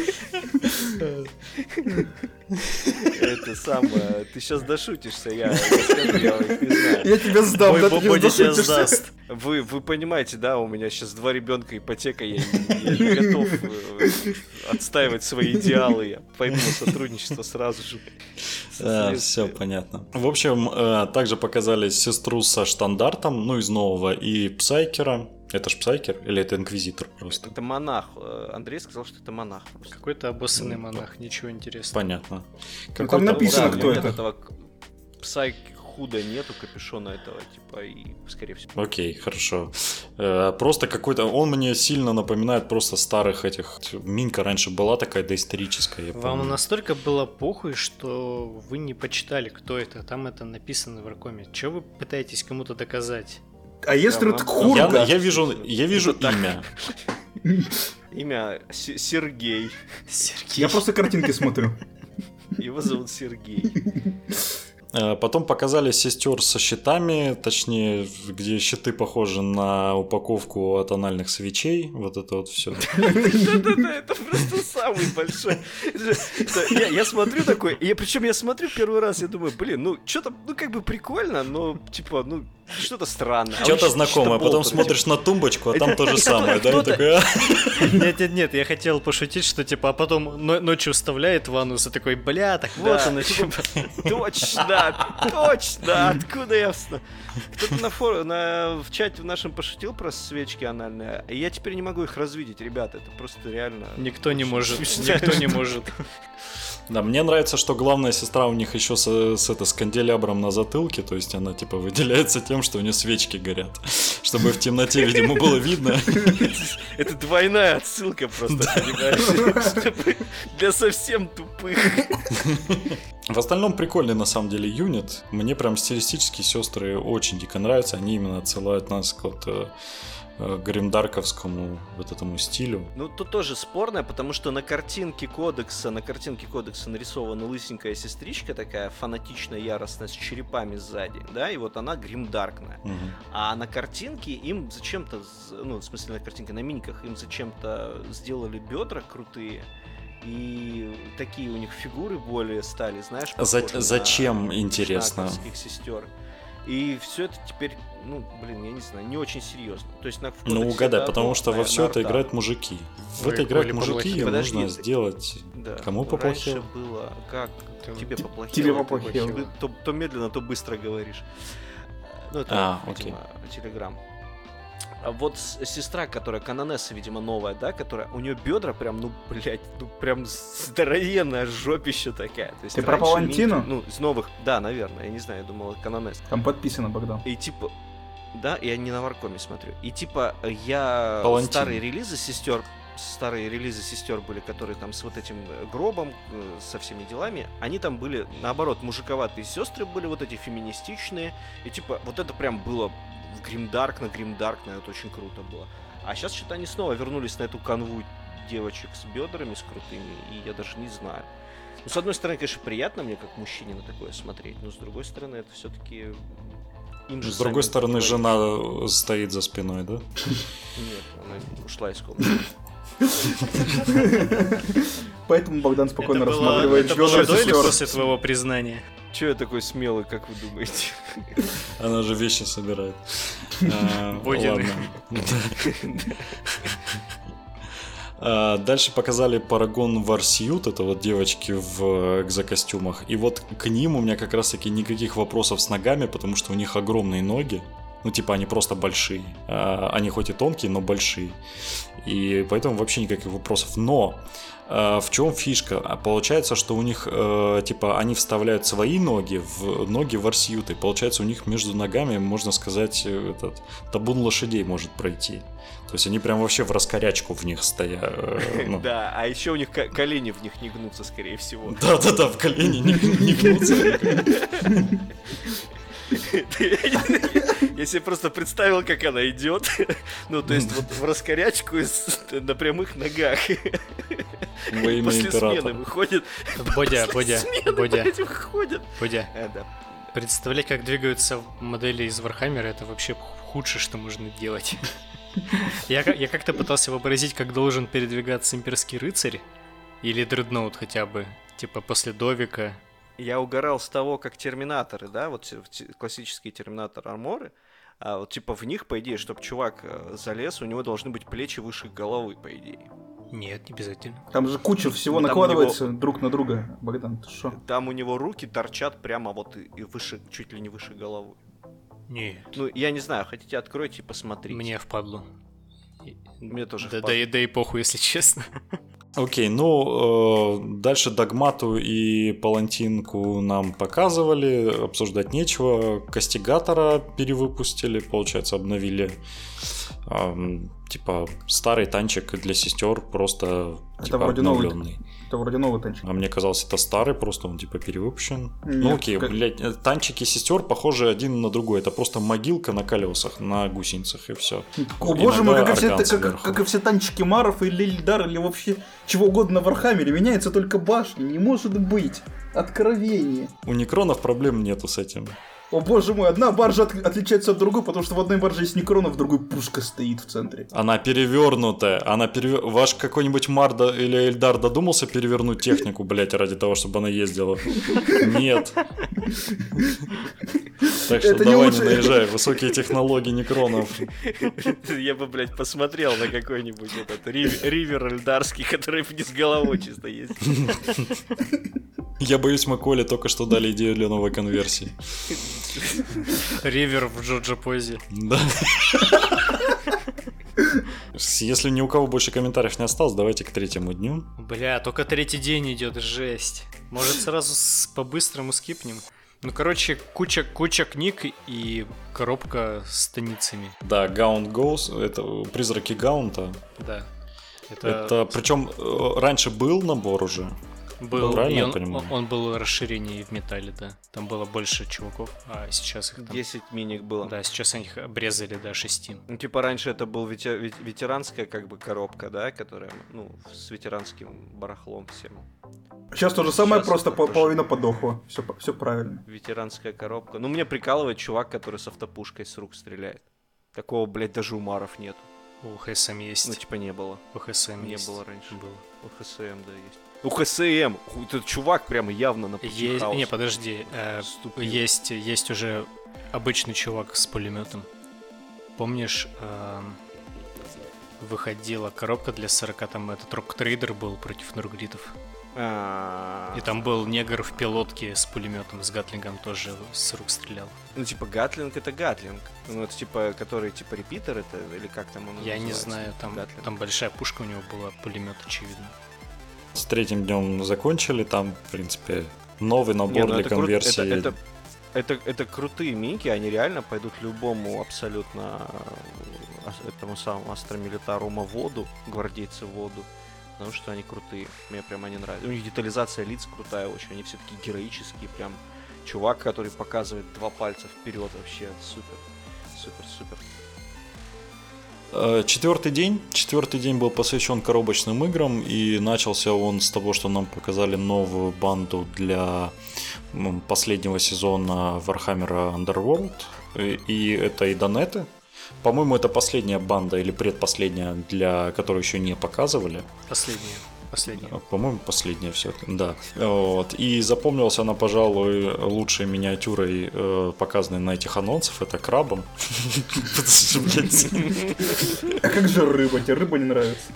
Это самое. Ты сейчас дошутишься, я, я тебя сдам, Мой да ты дошутишься. сдаст. Вы, вы понимаете, да, у меня сейчас два ребенка, ипотека, я, я не готов э, отстаивать свои идеалы, я пойду на сотрудничество сразу же. все Соответственно, понятно. В общем, э, также показали сестру со штандартом, ну, из нового, и Псайкера. Это ж Псайкер или это Инквизитор просто? Это монах. Э, Андрей сказал, что это монах. просто. Какой-то обоссанный монах, ничего интересного. Понятно. Ну, там написано, Да, кто нет это. этого Псайк худо нету капюшона этого, типа, и скорее всего. Окей, хорошо. Э, просто какой-то... Он мне сильно напоминает просто старых этих... Минка раньше была такая доисторическая, я Вам помню. настолько было похуй, что вы не почитали, кто это. Там это написано в Аркоме. Чего вы пытаетесь кому-то доказать? А если это вам- Я, я вижу, я вижу Это имя. Имя С- Сергей. Сергей. Я просто картинки смотрю. Его зовут Сергей. Э, Потом показали сестер со щитами, точнее, где щиты похожи на упаковку от анальных свечей. Вот это вот все. Да-да-да, это просто самый большой. Я смотрю такой, и причем я смотрю первый раз, я думаю, блин, ну что-то, ну как бы прикольно, но типа, ну что-то странное. А Что-то знакомое, потом смотришь на тумбочку, а там то же самое, да? «А». Нет, нет, нет, я хотел пошутить, что типа, а потом но- ночью вставляет в анус и такой, бля, так вот оно типа, чё». Точно, откуда я вста- Кто-то на фор... на... в чате в нашем пошутил про свечки анальные, и я теперь не могу их развидеть, ребята, это просто реально... Никто не может, никто не может. Да, мне нравится, что главная сестра у них еще с, с, это, с канделябром на затылке, то есть она типа выделяется тем, что у нее свечки горят, чтобы в темноте, видимо, было видно. Это двойная отсылка просто, понимаешь? Для совсем тупых. В остальном прикольный на самом деле юнит. Мне прям стилистически сестры очень дико нравятся. Они именно отсылают нас к вот э, э, гримдарковскому вот этому стилю. Ну, тут тоже спорное, потому что на картинке кодекса, на картинке кодекса нарисована лысенькая сестричка такая фанатичная, яростная, с черепами сзади, да, и вот она гримдаркная. Мгм. А на картинке им зачем-то, ну, в смысле на картинке, на миниках, им зачем-то сделали бедра крутые, и такие у них фигуры более стали, знаешь, За- зачем, интересно? сестер. И все это теперь, ну, блин, я не знаю, не очень серьезно. То есть на Ну угадай, потому что во все это играют мужики. В это играют мужики, и нужно сделать... Да. Кому поплохело? Раньше было как? Тебе поплохело. тебе поплохело. То, то медленно, то быстро говоришь. Ну, это, А, видимо, Телеграм. А вот сестра, которая канонесса, видимо, новая, да, которая, у нее бедра прям, ну, блядь, ну, прям здоровенная жопища такая. То есть Ты про Палантину? Ну, из новых, да, наверное, я не знаю, я думал, канонесса. Там подписано, Богдан. И типа, да, я не на Варкоме смотрю. И типа, я Палантин. старые релизы сестер, старые релизы сестер были, которые там с вот этим э, гробом, э, со всеми делами, они там были, наоборот, мужиковатые сестры были, вот эти феминистичные. И типа, вот это прям было в гримдарк на гримдарк, на это очень круто было. А сейчас что-то они снова вернулись на эту канву девочек с бедрами, с крутыми, и я даже не знаю. Ну, с одной стороны, конечно, приятно мне, как мужчине, на такое смотреть, но с другой стороны, это все-таки им же С другой стороны, говорить. жена э, стоит за спиной, да? Нет, она ушла из комнаты. Поэтому Богдан спокойно рассматривает это было до или после твоего признания? Че я такой смелый, как вы думаете? Она же вещи собирает. Водяные. ладно. А, Дальше показали Парагон Варсьют, это вот девочки в экзокостюмах. И вот к ним у меня как раз таки никаких вопросов с ногами, потому что у них огромные ноги. Ну, типа, они просто большие. А, Они хоть и тонкие, но большие. И поэтому вообще никаких вопросов. Но э, в чем фишка? А Получается, что у них, э, типа, они вставляют свои ноги в ноги варсьюты. Получается, у них между ногами, можно сказать, э, этот табун лошадей может пройти. То есть они прям вообще в раскорячку в них стоят. э, ну. Да, а еще у них ко- колени в них не гнутся, скорее всего. Да-да-да, в колени не, не гнутся. Я себе просто представил, как она идет. Ну, то есть вот в раскорячку на прямых ногах. После смены выходит. Бодя, После Бодя, смены, Бодя, выходит. Бодя. Э. Представлять, как двигаются модели из Вархаммера, это вообще худшее, что можно делать. Я, я как-то пытался вообразить, как должен передвигаться имперский рыцарь или дредноут хотя бы, типа после Довика. Я угорал с того, как терминаторы, да, вот классические terminator armor ы, а вот типа в них, по идее, чтобы чувак э, залез, у него должны быть плечи выше головы, по идее. Нет, не обязательно. Там же куча всего Ну, накладывается друг на друга. Богдан, ты что? Там у него руки торчат прямо вот и, и выше, чуть ли не выше головы. Нет, Ну, я не знаю, хотите, откройте и посмотрите. мне впадлу. Мне тоже да, впадлу. да, и, да и похуй, если честно. Окей, ну, э, дальше Догмату и Палантинку нам показывали, обсуждать нечего. Кастигатора перевыпустили, получается, обновили. Эм, типа, старый танчик для сестер, просто Это типа, вроде новый. Это вроде новый танчик. А мне казалось, это старый, просто он типа перевыпущен. Нет, ну окей, как- блядь, э, танчики сестер похожи один на другой. Это просто могилка на колесах, на гусеницах и все. О боже мой, как и, все, как, как и все танчики Маров или Ильдар, или вообще чего угодно в Вархаммере, меняется только башня, не может быть. Откровение. У некронов проблем нету с этим. О боже мой, одна баржа от- отличается от другой, потому что в одной барже есть некрона, в другой пушка стоит в центре. Она перевернутая. Она перевер... Ваш какой-нибудь Марда или Эльдар додумался перевернуть технику, блядь, ради того, чтобы она ездила? Нет. Так что давай не наезжай. Высокие технологии некронов. Я бы, блядь, посмотрел на какой-нибудь этот рив- ривер эльдарский, который вниз головой чисто есть. Я боюсь, мы Коле только что дали идею для новой конверсии. Ривер в Джоджо Позе. Да. Если ни у кого больше комментариев не осталось, давайте к третьему дню. Бля, только третий день идет, жесть. Может сразу с- по-быстрому скипнем? Ну, короче, куча, куча книг и коробка с станицами. Да, Gaunt Goes, это призраки Гаунта. Да. Это, Это, причем э, раньше был набор уже. Был, правильно я он, понимаю? он был расширение в металле, да. Там было больше чуваков, а сейчас их там... 10 миник было. Да, сейчас они их обрезали до 6. Ну, типа, раньше это был вете- ве- ветеранская, как бы, коробка, да, которая, ну, с ветеранским барахлом всем. Сейчас то же самое, Сейчас просто это по- тоже. половина подохла. Все, все правильно. Ветеранская коробка. Ну, мне прикалывает чувак, который с автопушкой с рук стреляет. Такого, блядь, даже у Маров нет. У ХСМ есть. Ну, типа, не было. у ХСМ Не есть. было раньше. Было. У ХСМ, да, есть. У ХСМ! Ху- Этот чувак прямо явно на Есть... Не, подожди. э, есть, есть уже обычный чувак с пулеметом. Помнишь, эм, выходила коробка для 40, там этот Rogue Trader был против нурглитов. А, И там был негр в пилотке с пулеметом, с гатлингом тоже с рук стрелял. Ну, типа, Гатлинг это Гатлинг. Ну, это типа, который, типа, репитер это, или как там он Я не называется? знаю, там, Гатлинг. там большая пушка у него была, пулемет, очевидно. С третьим днем закончили, там, в принципе, новый набор Не, ну для это кру- конверсии. Это, это, это, это крутые мики, они реально пойдут любому абсолютно э, этому самому астромилитаруму воду, гвардейцы воду, потому что они крутые. Мне прям они нравятся. У них детализация лиц крутая очень, они все такие героические, прям чувак, который показывает два пальца вперед вообще супер. Супер, супер. Э, Четвертый день. Четвертый день был посвящен коробочным играм, и начался он с того, что нам показали новую банду для последнего сезона Warhammer Underworld. И это и Донеты. По-моему, это последняя банда или предпоследняя, для которой еще не показывали. Последняя. Последняя. А, По-моему, последняя все да. Вот. И запомнилась она, пожалуй, лучшей миниатюрой, э, показанной на этих анонсах. Это крабом. А как же рыба? Тебе рыба не нравится?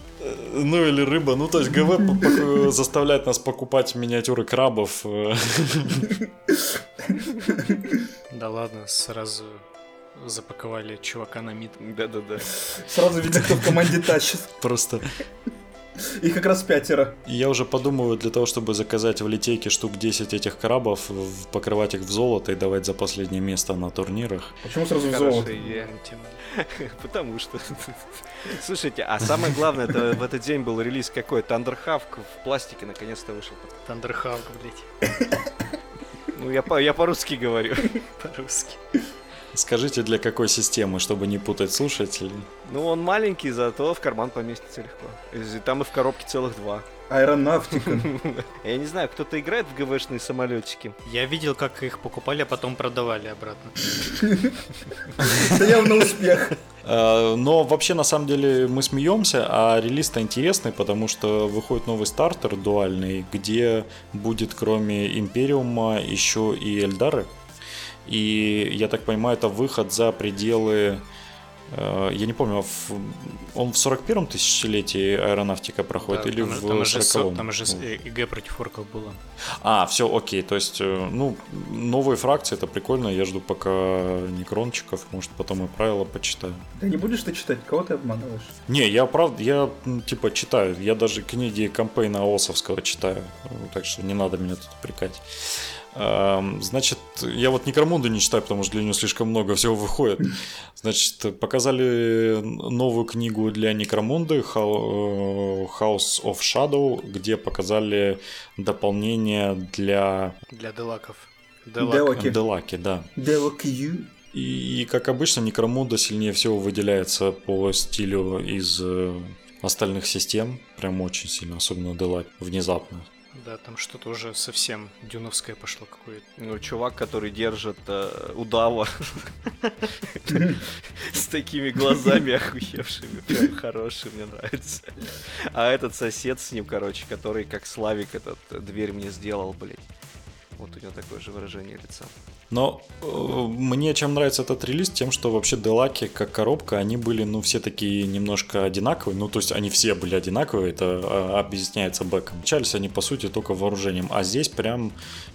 Ну или рыба. Ну, то есть ГВ заставляет нас покупать миниатюры крабов. э. Да ладно, сразу запаковали чувака на мид. Да-да-да. Сразу видно, кто в команде тащит. Просто И как раз пятеро. я уже подумываю для того, чтобы заказать в литейке штук 10 этих крабов, покрывать их в золото и давать за последнее место на турнирах. Почему сразу в золото? идея. Потому что... Слушайте, а самое главное, это в этот день был релиз какой? Тандерхавк в пластике наконец-то вышел. Тандерхавк, блядь, Ну, я, по- я по-русски говорю. по-русски. Скажите, для какой системы, чтобы не путать слушателей? Ну, он маленький, зато в карман поместится легко. И Там и в коробке целых два. Аэронавтика. Я не знаю, кто-то играет в ГВшные самолетики. Я видел, как их покупали, а потом продавали обратно. Это явно успех. Э, Но вообще, на самом деле, мы смеемся, а релиз-то интересный, потому что выходит новый стартер дуальный, где будет кроме Империума еще и Эльдары. И, я так понимаю, это выход за пределы Э, я не помню, а он в 41-м тысячелетии аэронавтика проходит да, или там, в там 40-м? Там же ИГ против орков было. А, все, окей. То есть, э, ну, новые фракции, это прикольно. Я жду пока некрончиков. Может, потом и правила почитаю. Да не будешь ты читать? Кого ты обманываешь? Не, я правда, я типа читаю. Я даже книги кампейна Осовского читаю. Так что не надо меня тут упрекать. Значит, я вот Некромунду не читаю, потому что для него слишком много всего выходит. Значит, показали новую книгу для Некромунды э, House of Shadow, где показали дополнение для... Для делаков. Делаки. Делаки, да. Делаки. И, как обычно, Некромунда сильнее всего выделяется по стилю из э, остальных систем. Прям очень сильно, особенно Делак, внезапно. Да, там что-то уже совсем дюновское пошло какое-то. Ну, чувак, который держит э, удава с такими глазами охуевшими, прям хороший, мне нравится. А этот сосед с ним, короче, который как Славик этот дверь мне сделал, блядь. Вот у него такое же выражение лица. Но э, мне чем нравится этот релиз, тем, что вообще Делаки как коробка, они были, ну, все такие немножко одинаковые. Ну, то есть они все были одинаковые, это а, объясняется бэком. Отличались они, по сути, только вооружением. А здесь прям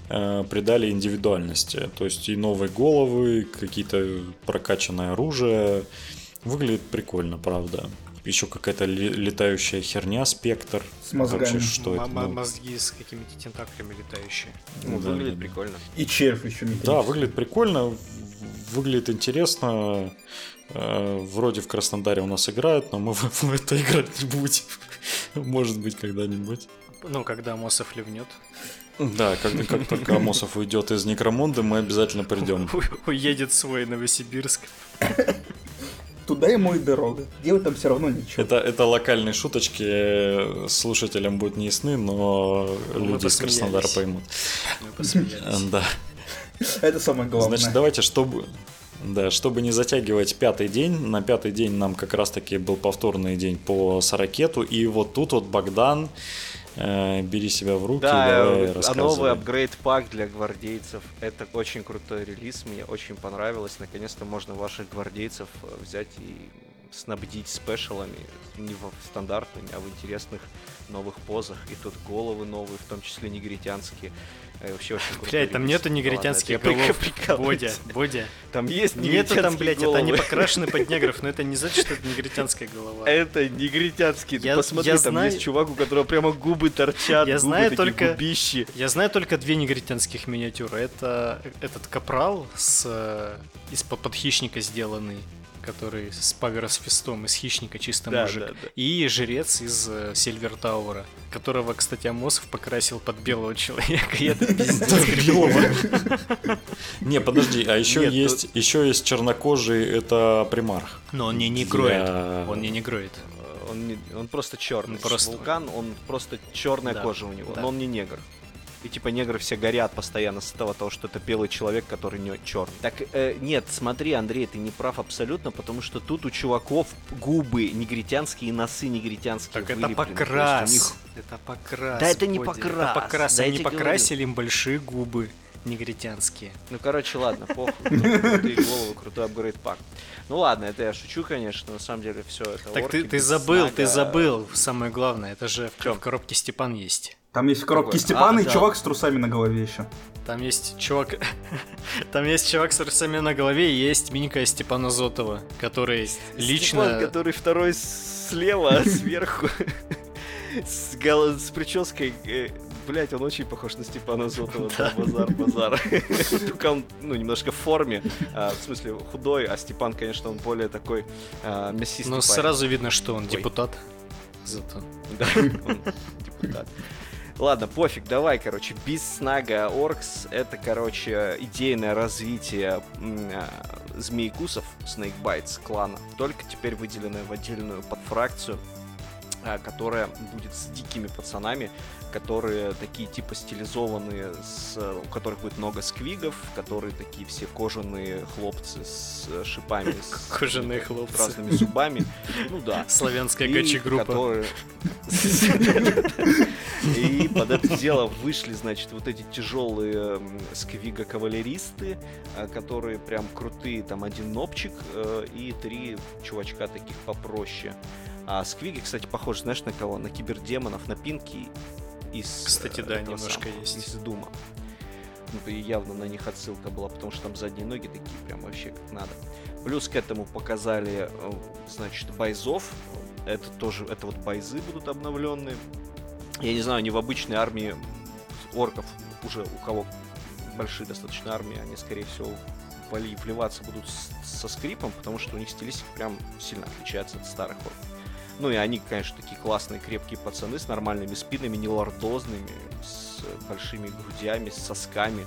э, придали индивидуальности. То есть и новые головы, какие-то прокачанное оружие. Выглядит прикольно, правда еще какая-то летающая херня, спектр. С мозгами. Вообще, что М- это? Ну... Мозги с какими-то тентаклями летающие. Ну, да, выглядит да. прикольно. И червь еще Да, выглядит прикольно, выглядит интересно. Э, вроде в Краснодаре у нас играют, но мы в, это играть не будем. Может быть, когда-нибудь. Ну, когда Амосов ливнет. Да, как, как только Амосов уйдет из Некромунды, мы обязательно придем. Уедет свой Новосибирск. Туда ему и дорога. Делать там все равно ничего. Это, это локальные шуточки, э, слушателям будут не ясны, но ну, люди из Краснодара поймут. Да. Это самое главное. Значит, давайте, чтобы... Да, чтобы не затягивать пятый день, на пятый день нам как раз-таки был повторный день по Саракету, и вот тут вот Богдан бери себя в руки, да, давай э, а новый апгрейд пак для гвардейцев. Это очень крутой релиз, мне очень понравилось. Наконец-то можно ваших гвардейцев э, взять и снабдить спешалами не в стандартных, а в интересных новых позах. И тут головы новые, в том числе негритянские. Вообще Блядь, там нету негритянских голов. Бодя, Бодя. Там есть Нету там, блядь, это они покрашены под негров, но это не значит, что это негритянская голова. Это негритянский. Я, Посмотри, там есть чувак, у которого прямо губы торчат, я знаю только, губищи. Я знаю только две негритянских миниатюры. Это этот капрал с э, из-под хищника сделанный который с Павера с фистом из Хищника чисто да, мужик. Да, да. И жрец из э, Сильвер Тауэра, которого, кстати, Амосов покрасил под белого человека. И это пиздец Не, подожди, а еще есть еще есть чернокожий, это примарх. Но он не негроид. Он не негроид. Он, не, он просто черный. Он просто... Вулкан, он просто черная да, кожа у него, да. но он не негр. И типа негры все горят постоянно с того, того что это белый человек, который не черный. Так э, нет, смотри, Андрей, ты не прав абсолютно, потому что тут у чуваков губы негритянские и носы негритянские. Так это покрас. Них... Это покрас. Да это не покрас. Это покрас. Да Они покрасили говорю. им большие губы негритянские. Ну, короче, ладно, похуй. Крутые головы, крутой апгрейд пак. Ну ладно, это я шучу, конечно, на самом деле все это Так ты, ты забыл, ты забыл, самое главное, это же в, в коробке Степан есть. Там есть в коробке Степан а, и да. чувак с трусами на голове еще. Там есть чувак... Там есть чувак с трусами на голове и есть минька Степана Зотова, который лично... Степан, который второй слева, а сверху. С, гол... с прической э, Блять, он очень похож на Степана Зотова, да, базар, базар. Только он, ну, немножко в форме, а, в смысле худой, а Степан, конечно, он более такой а, мясистый. Ну, сразу видно, что он депутат. Зато. Да, он депутат. Ладно, пофиг, давай, короче, Биснага Оркс — это, короче, идейное развитие э, змейкусов, Snake клана, только теперь выделенное в отдельную подфракцию, э, которая будет с дикими пацанами, которые такие типа стилизованные, с, у которых будет много сквигов, которые такие все кожаные хлопцы с шипами, с кожаные хлопцы. разными зубами. Ну да. Славянская гачи группа. И под это дело вышли, значит, вот эти тяжелые сквига-кавалеристы, э, которые прям крутые, там один нопчик э, и три чувачка таких попроще. А сквиги, кстати, похожи, знаешь, на кого? На кибердемонов, на пинки из... Кстати, да, немножко самого, есть. Из Дума. Ну, явно на них отсылка была, потому что там задние ноги такие прям вообще как надо. Плюс к этому показали, значит, бойзов. Это тоже, это вот бойзы будут обновленные я не знаю, не в обычной армии орков, уже у кого большие достаточно армии, они, скорее всего, вали, вливаться будут со скрипом, потому что у них стилистика прям сильно отличается от старых орков. Ну и они, конечно, такие классные, крепкие пацаны с нормальными спинами, не лордозными, с большими грудями, с сосками.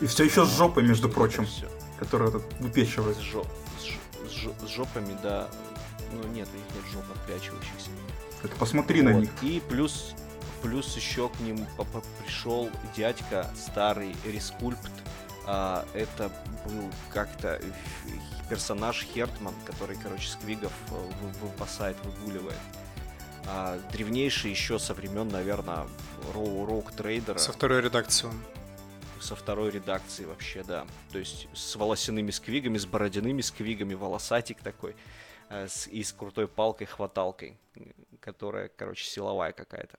И все еще с жопой, между прочим, все. которая тут выпечивает. С, жоп, с, с, с жопами, да. Ну нет, у них нет жоп отпячивающихся. Это посмотри вот. на них. И плюс Плюс еще к ним пришел дядька старый Рескульпт. А, это был как-то персонаж Хертман, который, короче, сквигов э, выпасает, выгуливает. А, древнейший еще со времен, наверное, Роу Рок Трейдера. Со второй редакции он. Со второй редакции вообще, да. То есть с волосяными сквигами, с бородяными сквигами, волосатик такой. Э, с, и с крутой палкой-хваталкой, которая, короче, силовая какая-то.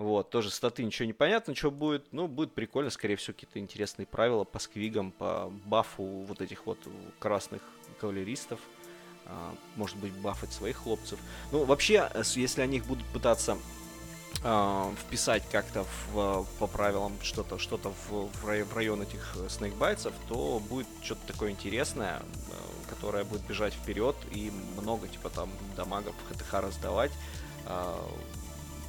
Вот, тоже статы ничего не понятно, что будет. Ну, будет прикольно, скорее всего, какие-то интересные правила по сквигам, по бафу вот этих вот красных кавалеристов. А, может быть, бафать своих хлопцев. Ну, вообще, если они их будут пытаться а, вписать как-то в, по правилам что-то что-то в, в район этих снейкбайтсов, то будет что-то такое интересное, а, которое будет бежать вперед и много типа там дамагов ХТХ раздавать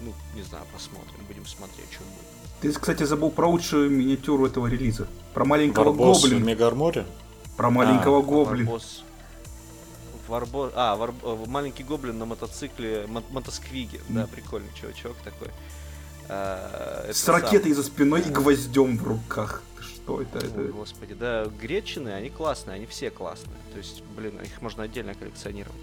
ну, не знаю, посмотрим, будем смотреть, что будет. Ты, кстати, забыл про лучшую миниатюру этого релиза. Про маленького Варбос гоблина. в Мегарморе? Про маленького а, гоблина. Варбос. Варбо... А, вар... Э, маленький гоблин на мотоцикле, мо... мотосквиге. Mm. Да, прикольный чувачок такой. А, С ракетой сам... за спиной и гвоздем в руках. Что это? О, это? Господи, да, гречины, они классные, они все классные. То есть, блин, их можно отдельно коллекционировать.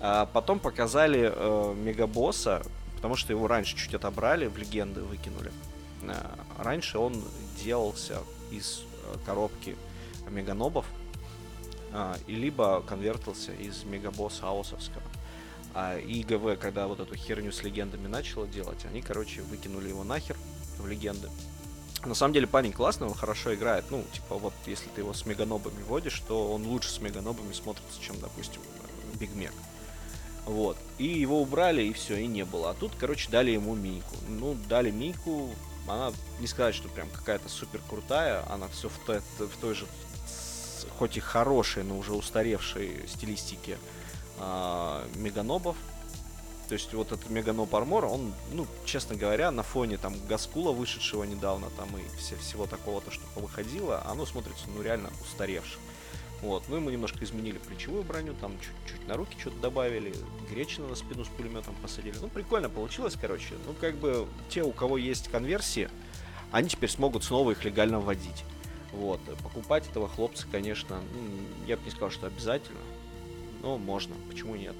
А потом показали э, мегабосса, потому что его раньше чуть отобрали, в легенды выкинули. Э, раньше он делался из э, коробки меганобов, э, и либо конвертился из мегабосса аусовского. А ИГВ, когда вот эту херню с легендами начала делать, они, короче, выкинули его нахер в легенды. На самом деле парень классный, он хорошо играет. Ну, типа, вот если ты его с меганобами водишь, то он лучше с меганобами смотрится, чем, допустим, Биг Мег. Вот. И его убрали, и все, и не было. А тут, короче, дали ему Мийку. Ну, дали Мийку. Она, не сказать, что прям какая-то супер крутая. Она все в, той, в той же, хоть и хорошей, но уже устаревшей стилистике а, Меганобов. То есть вот этот Меганоб Армор, он, ну, честно говоря, на фоне там Гаскула, вышедшего недавно, там и все, всего такого, то, что повыходило, оно смотрится, ну, реально устаревшим. Вот. Ну мы немножко изменили плечевую броню, там чуть-чуть на руки что-то добавили, Гречина на спину с пулеметом посадили. Ну, прикольно получилось, короче. Ну, как бы те, у кого есть конверсии, они теперь смогут снова их легально вводить. Вот. Покупать этого хлопца, конечно, ну, я бы не сказал, что обязательно. Но можно, почему нет.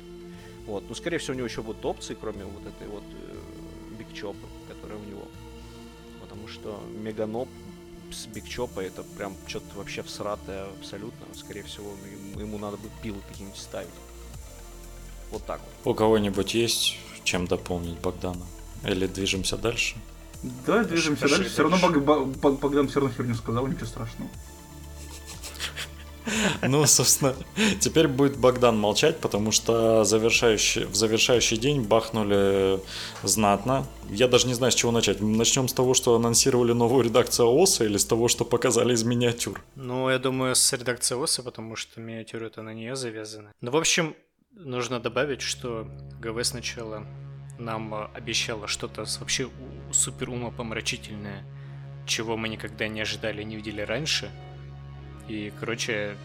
Вот. Ну, скорее всего, у него еще будут опции, кроме вот этой вот э, бигчопы, которая у него. Потому что Меганоп с Бигчопа это прям что-то вообще всратое абсолютно. Скорее всего, ему надо будет пилы какие-нибудь ставить. Вот так вот. У кого-нибудь есть чем дополнить Богдана? Или движемся дальше? Да, движемся дальше. дальше. Все равно Богдан все равно херню сказал, ничего страшного. Ну, собственно, теперь будет Богдан молчать, потому что завершающий, в завершающий день бахнули знатно. Я даже не знаю, с чего начать. Начнем с того, что анонсировали новую редакцию ОСа или с того, что показали из миниатюр? Ну, я думаю, с редакции ОСа, потому что миниатюры это на нее завязаны. Ну, в общем, нужно добавить, что ГВ сначала нам обещала что-то вообще супер умопомрачительное, чего мы никогда не ожидали, не видели раньше – и, короче,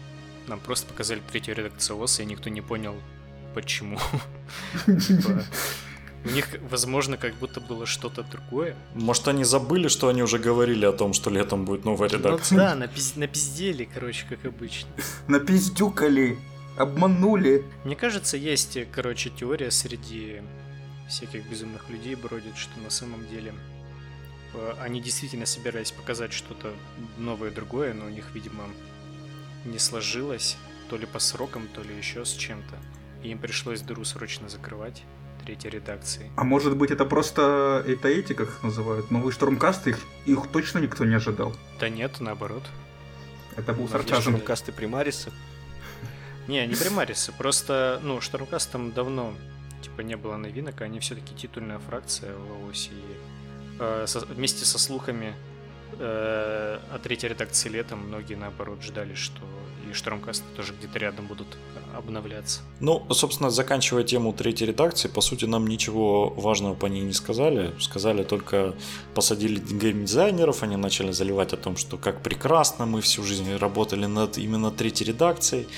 нам просто показали третью редакцию ОСа, и никто не понял, почему. Типа, у них, возможно, как будто было что-то другое. Может, они забыли, что они уже говорили о том, что летом будет новая ну редакция? Ну, да, напиз... напиздели, короче, как обычно. Напиздюкали, обманули. Мне кажется, есть, короче, теория среди всяких безумных людей бродит, что на самом деле они действительно собирались показать что-то новое, другое, но у них, видимо, не сложилось, то ли по срокам, то ли еще с чем-то. И им пришлось дыру срочно закрывать третьей редакции. А может быть это просто это эти, как их называют, новые штурмкасты, их, их точно никто не ожидал. Да нет, наоборот. Это был Сарказм. сарказм. Штурмкасты Примариса. Не, не Примарисы, просто, ну, Штурмкастам давно, типа, не было новинок, они все-таки титульная фракция в ООС, и э, со- вместе со слухами э, о третьей редакции летом многие, наоборот, ждали, что и Штурмкасты тоже где-то рядом будут обновляться. Ну, собственно, заканчивая тему третьей редакции, по сути, нам ничего важного по ней не сказали. Сказали только, посадили геймдизайнеров, они начали заливать о том, что как прекрасно, мы всю жизнь работали над именно третьей редакцией.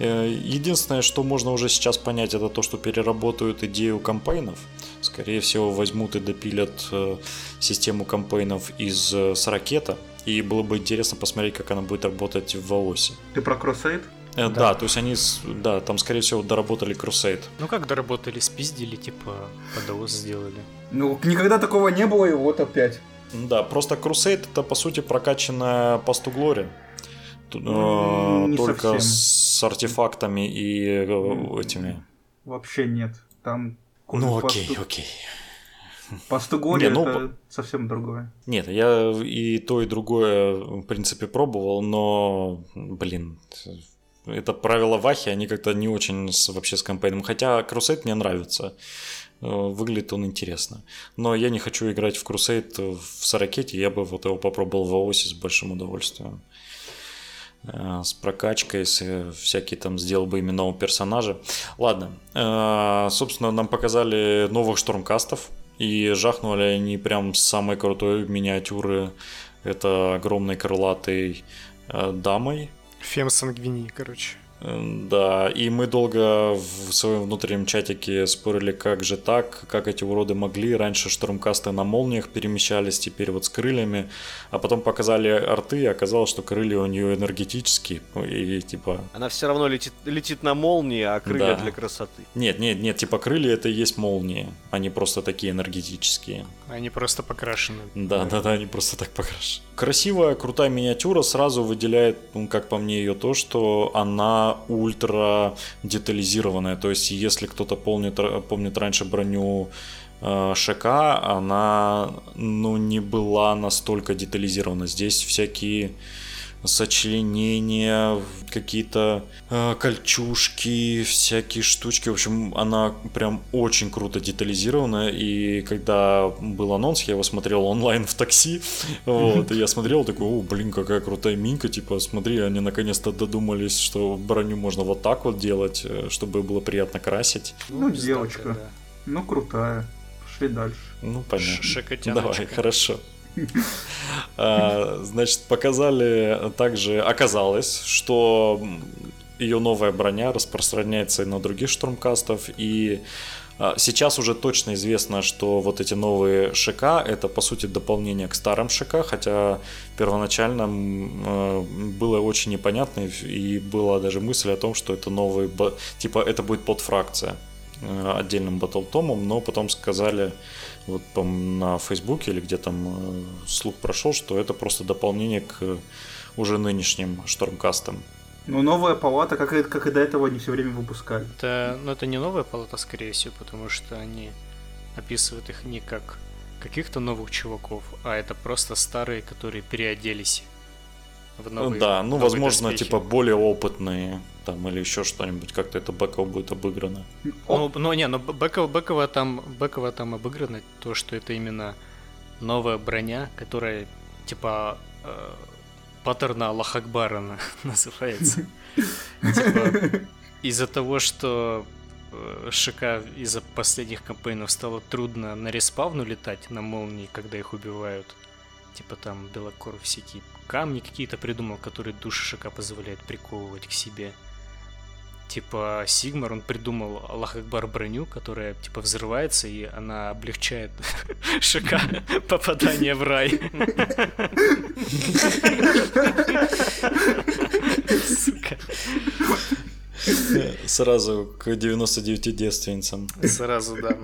Э, Единственное, что можно уже сейчас понять, это то, что переработают идею кампейнов. Скорее всего, возьмут и допилят э, систему кампейнов из э, с ракета. И было бы интересно посмотреть, как она будет работать в ВОСе. Ты про Crusade? Э, Да. Да, то есть они, да, там, скорее всего, доработали Crusade. Ну как доработали, спиздили, типа, подос сделали. Ну, никогда такого не было, и вот опять. Да, просто Crusade это, по сути, прокачанная Пасту Глори. Э, не Только совсем. с артефактами и э, этими. Вообще нет. Там... Ну по окей, сту- окей. По Стугоре Не, ну, это совсем другое. Нет, я и то, и другое, в принципе, пробовал, но, блин, это правила Вахи, они как-то не очень с- вообще с кампейном. Хотя Crusade мне нравится. Э, Выглядит он интересно. Но я не хочу играть в Crusade в Сорокете, я бы вот его попробовал в АОСе с большим удовольствием. Э, С прокачкой, с э, всякие там сделал бы именного персонажа. Ладно, Э, собственно, нам показали новых штурмкастов. И жахнули они прям с самой крутой миниатюры. Это огромной крылатой дамой. Фем Сангвини, короче. Э, Да, и мы долго в своем внутреннем чатике спорили, как же так, как эти уроды могли. Раньше штурмкасты на молниях перемещались, теперь вот с крыльями. А потом показали арты, и оказалось, что крылья у нее энергетические. И типа... Она все равно летит, летит на молнии, а крылья Да. для красоты. Нет, нет, нет, типа крылья это и есть молнии. Они просто такие энергетические. Они просто покрашены. Да, да, да, они просто так покрашены. Красивая, крутая миниатюра сразу выделяет, ну, как по мне, ее то, что она ультра детализированная. То есть, если кто-то помнит, помнит раньше броню э, ШК, она, ну, не была настолько детализирована. Здесь всякие сочленения, какие-то э, кольчужки, всякие штучки. В общем, она прям очень круто детализирована. И когда был анонс, я его смотрел онлайн в такси. Вот, и я смотрел такой, о, блин, какая крутая минка. Типа, смотри, они наконец-то додумались, что броню можно вот так вот делать, э, чтобы было приятно красить. Ну, пиздато, девочка. да. Ну, крутая. Пошли дальше. Ну, понятно. Давай, хорошо. А, Значит, показали также, оказалось, что ее новая броня распространяется и на других штурмкастов, и а, сейчас уже точно известно, что вот эти новые ШК это по сути дополнение к старым ШК, хотя первоначально э, было очень непонятно и- была даже мысль о том, что это новый, типа это будет подфракция э, отдельным батлтомом, но потом сказали вот по на Фейсбуке или где там э, слух прошел, что это просто дополнение к уже нынешним штурмкастам. Ну, новая палата, как и, как и до этого, они все время выпускали. Это, ну, это не новая палата, скорее всего, потому что они описывают их не как каких-то новых чуваков, а это просто старые, которые переоделись в новые да, ну новые возможно, доспехи. типа более опытные там или еще что-нибудь, как-то это бэкоп будет обыграно. Ну, ну не, ну Бекова, Бекова там, Бекова там обыграно то, что это именно новая броня, которая типа э, паттерна Аллах Акбара на- называется. Типа, из-за того, что э, ШК из-за последних кампейнов стало трудно на респавну летать на молнии, когда их убивают. Типа там Белокор всякие камни какие-то придумал, которые души ШК позволяют приковывать к себе. Типа Сигмар, он придумал Аллах Акбар броню, которая типа взрывается, и она облегчает ШК попадание в рай. Сука. Сразу к 99 девственницам. Сразу, да.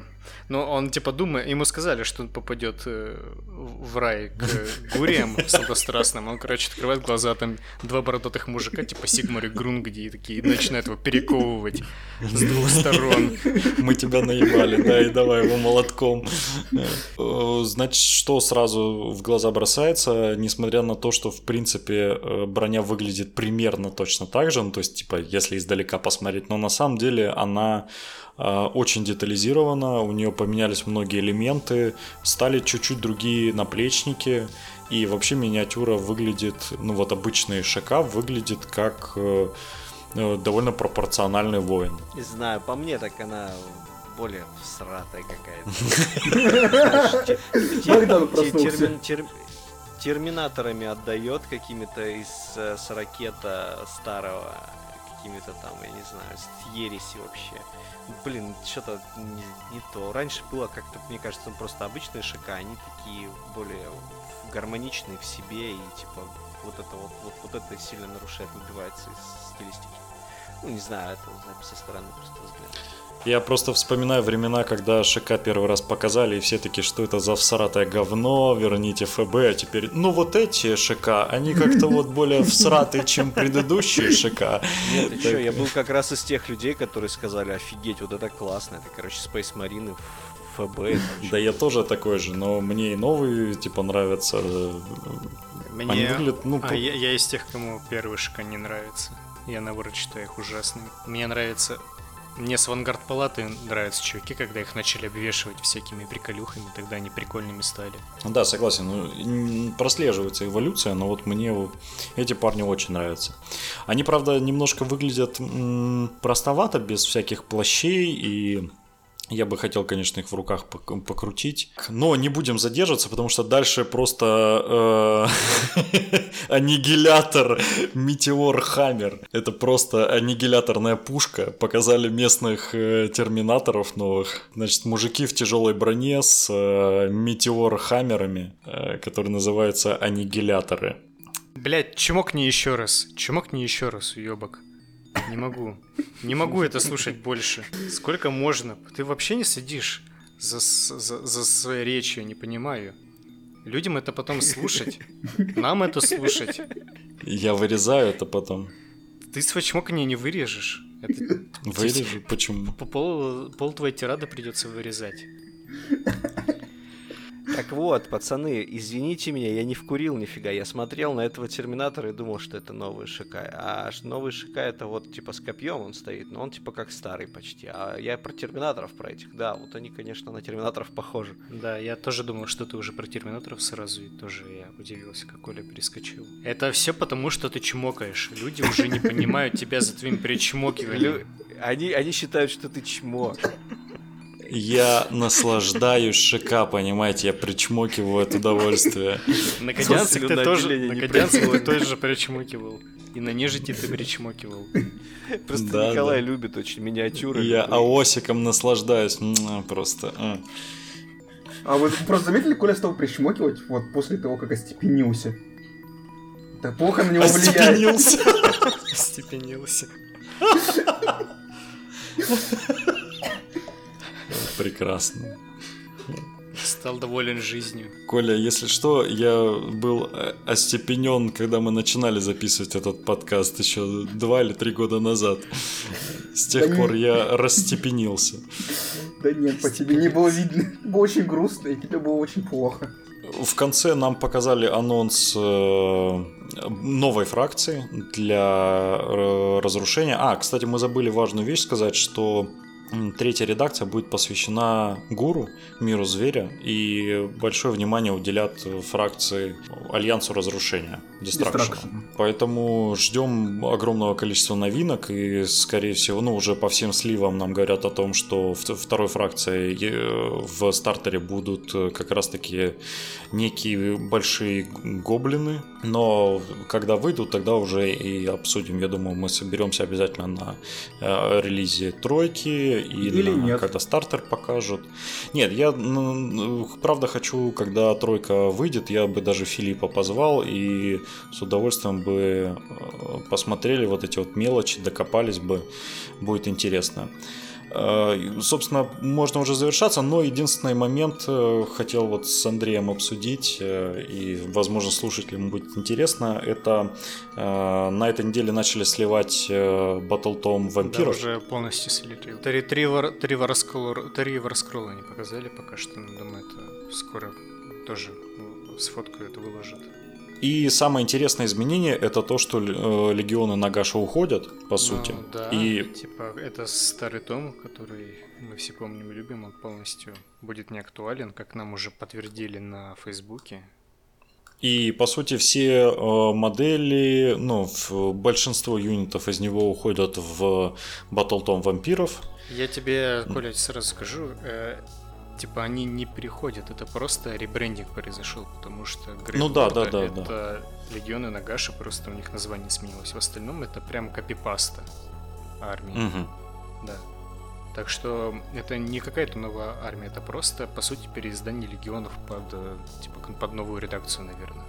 Но он типа думает, ему сказали, что он попадет э, в рай к гуриям сладострастным. Он, короче, открывает глаза, там два бородатых мужика, типа Сигмар и Грунгди, и такие начинают его перековывать с двух сторон. Мы тебя наебали, да, и давай его молотком. Э, значит, что сразу в глаза бросается, несмотря на то, что, в принципе, э, броня выглядит примерно точно так же, ну, то есть, типа, если издалека посмотреть, но на самом деле она э, очень детализирована, у нее поменялись многие элементы, стали чуть-чуть другие наплечники, и вообще миниатюра выглядит, ну вот обычный ШК выглядит как довольно пропорциональный воин. Не знаю, по мне так она более всратая какая-то. Богдан проснулся. Терминаторами отдает какими-то из с ракета старого, какими-то там, я не знаю, с ереси вообще. Блин, что-то не, не то. Раньше было как-то, мне кажется, просто обычные ШК, они такие более гармоничные в себе и типа вот это вот, вот, вот это сильно нарушает, выбивается из стилистики. Ну, не знаю, это со стороны просто взгляд. Я просто вспоминаю времена, когда ШК первый раз показали, и все таки что это за всратое говно, верните ФБ, а теперь, ну вот эти ШК, они как-то вот более всратые, чем предыдущие ШК. Нет, ты что, я был как раз из тех людей, которые сказали, офигеть, вот это классно, это, короче, Space Marine ФБ. Да я тоже такой же, но мне и новые, типа, нравятся. Мне... Они выглядят, ну... А я, я из тех, кому первый ШК не нравится. Я, наоборот, считаю их ужасными. Мне нравится мне с Вангард Палаты нравятся чуваки, когда их начали обвешивать всякими приколюхами, тогда они прикольными стали. Да, согласен. Ну, прослеживается эволюция, но вот мне эти парни очень нравятся. Они, правда, немножко выглядят м- простовато, без всяких плащей и я бы хотел, конечно, их в руках покрутить. Но не будем задерживаться, потому что дальше просто э, аннигилятор Метеор Хаммер. Это просто аннигиляторная пушка. Показали местных э, терминаторов новых. Значит, мужики в тяжелой броне с э, Метеор Хаммерами, которые называются аннигиляторы. Блять, чмокни еще раз. Чмокни еще раз, уебок. Не могу. Не могу это слушать больше. Сколько можно? Ты вообще не следишь за, за, за своей речью, не понимаю. Людям это потом слушать. Нам это слушать. Я вырезаю это потом. Ты свой чмоканье не вырежешь. Это... Вырежу? Почему? Пол, пол твоей тирады придется вырезать. Так вот, пацаны, извините меня, я не вкурил нифига. Я смотрел на этого Терминатора и думал, что это новый ШК. А новый ШК это вот типа с копьем он стоит, но он типа как старый почти. А я про Терминаторов, про этих, да, вот они, конечно, на Терминаторов похожи. Да, я тоже думал, что ты уже про Терминаторов сразу, и тоже я удивился, как Оля перескочил. Это все потому, что ты чмокаешь. Люди уже не понимают тебя за твоим причмокиванием. Они, они считают, что ты чмо я наслаждаюсь ШК, понимаете, я причмокиваю от удовольствия. На Кодянцах ты тоже, на ты тоже причмокивал. И на нежити ты причмокивал. Просто да, Николай да. любит очень миниатюры. Я аосиком наслаждаюсь. Просто. А. а вы просто заметили, Коля стал причмокивать вот после того, как остепенился? Так плохо на него влияет. Остепенился. Остепенился. Прекрасно. Стал доволен жизнью. Коля, если что, я был э, остепенен, когда мы начинали записывать этот подкаст еще два или три года назад. С тех да пор не... я расстепенился. Да нет, по тебе не было видно. Было очень грустно, и тебе было очень плохо. В конце нам показали анонс э, новой фракции для э, разрушения. А, кстати, мы забыли важную вещь сказать, что Третья редакция будет посвящена гуру, миру зверя, и большое внимание уделят фракции Альянсу разрушения. Destruction. Поэтому ждем огромного количества новинок, и, скорее всего, ну, уже по всем сливам нам говорят о том, что второй фракцией э, в стартере будут э, как раз-таки некие большие гоблины, но когда выйдут, тогда уже и обсудим. Я думаю, мы соберемся обязательно на э, релизе тройки, или, или нет. когда стартер покажут. Нет, я ну, правда хочу, когда тройка выйдет, я бы даже Филиппа позвал и с удовольствием бы э, посмотрели вот эти вот мелочи, докопались бы, будет интересно. Э, собственно, можно уже завершаться, но единственный момент э, хотел вот с Андреем обсудить, э, и, возможно, слушателям будет интересно, это на этой неделе начали сливать Battle Tom вампиров. Да, уже полностью слили. Три, три, вар, три, варскролла, три варскролла не показали пока что, но думаю, это скоро тоже сфоткают и выложат. И самое интересное изменение это то, что э, легионы Нагаша уходят, по ну, сути. Да, и типа это старый том, который мы все помним и любим, он полностью будет не актуален, как нам уже подтвердили на Фейсбуке. И по сути все э, модели, ну, большинство юнитов из него уходят в Battle Tom вампиров. Я тебе, Коля, сразу скажу, э, типа они не переходят, это просто ребрендинг произошел, потому что Great ну да, да, да, это да. легионы Нагаши, просто у них название сменилось. В остальном это прям копипаста армии. Угу. Да. Так что это не какая-то новая армия, это просто, по сути, переиздание легионов под, типа, под новую редакцию, наверное.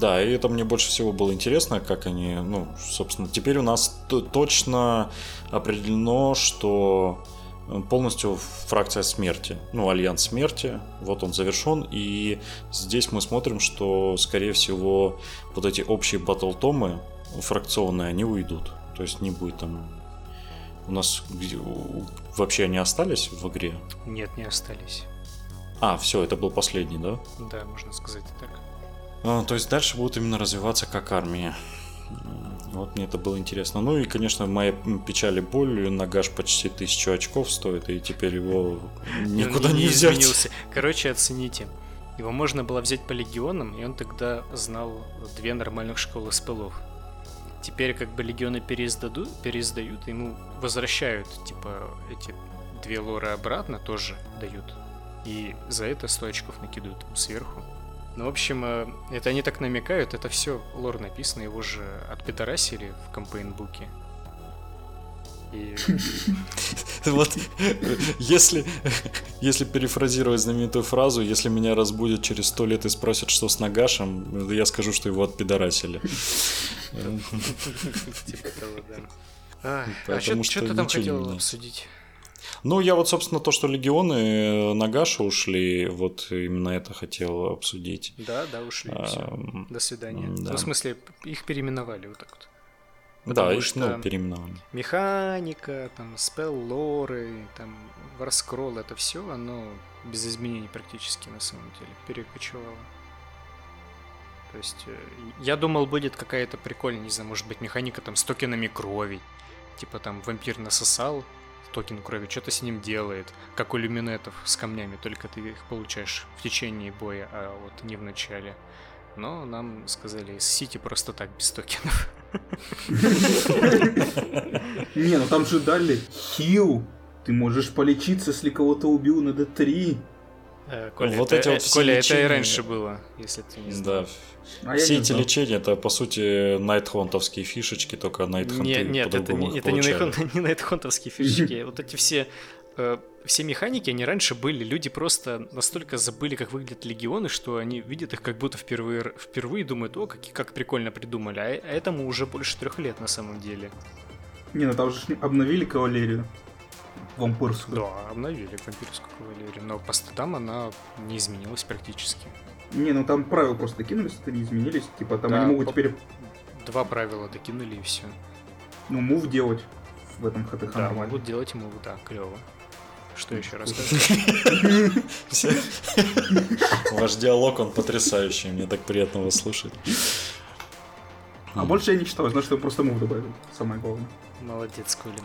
Да, и это мне больше всего было интересно, как они, ну, собственно, теперь у нас точно определено, что полностью фракция смерти, ну, альянс смерти, вот он завершен, и здесь мы смотрим, что, скорее всего, вот эти общие батл-томы фракционные, они уйдут, то есть не будет там... У нас вообще они остались в игре? Нет, не остались. А, все, это был последний, да? Да, можно сказать так. А, то есть дальше будут именно развиваться как армия. Вот мне это было интересно. Ну и, конечно, моя печаль и боль. Нагаш почти тысячу очков стоит, и теперь его никуда не, не взять. Изменился. Короче, оцените. Его можно было взять по легионам, и он тогда знал две нормальных школы спелов. Теперь как бы легионы переиздадут, переиздают, ему возвращают, типа, эти две лоры обратно тоже дают. И за это 100 очков накидывают ему сверху. Ну, в общем, э, это они так намекают, это все лор написано, его же отпидорасили в кампейнбуке. И... Вот, если, если перефразировать знаменитую фразу, если меня разбудят через сто лет и спросят, что с Нагашем, я скажу, что его отпидорасили. Типа того, да. А что ты там хотел обсудить? Ну, я вот, собственно, то, что легионы э, Нагаша ушли, вот именно это хотел обсудить. Да, да, ушли. А, До свидания. Да. Ну, в смысле, их переименовали вот так вот. Потому да, их ну, переименовали. Механика, там, спел лоры, там, варскролл, это все, оно без изменений практически на самом деле перекочевало. То есть, э, я думал, будет какая-то прикольная, не знаю, может быть, механика там с токенами крови. Типа там вампир насосал, токен крови, что-то с ним делает, как у люминетов с камнями, только ты их получаешь в течение боя, а вот не в начале. Но нам сказали, сосите просто так, без токенов. Не, ну там же дали heal. Ты можешь полечиться, если кого-то убил на D3. Э, Коля, вот это, эти вот Коля, это и раньше было, если ты не знал. Да. А Все эти знал. лечения это по сути найтхонтовские фишечки, только найтхонты Нет, нет, это, не, это не, найхон, не найтхонтовские фишечки. Вот эти все э, все механики, они раньше были, люди просто настолько забыли, как выглядят легионы, что они видят их как будто впервые, впервые думают, о, как, как прикольно придумали, а, а этому уже больше трех лет на самом деле. Не, ну там же обновили кавалерию вампирскую. Да, обновили вампирскую кавалерию, но по статам она не изменилась практически. Не, ну там правила просто докинулись, статы не изменились. Типа там да, они могут теперь... Два правила докинули и все. Ну, мув делать в этом ХТХ да, нормально. могут делать мув, да, клево. Что еще рассказать? Ваш диалог, он потрясающий, мне так приятно его слушать. А больше я не читал, значит, я просто мув добавил, самое главное. Молодец, Колин.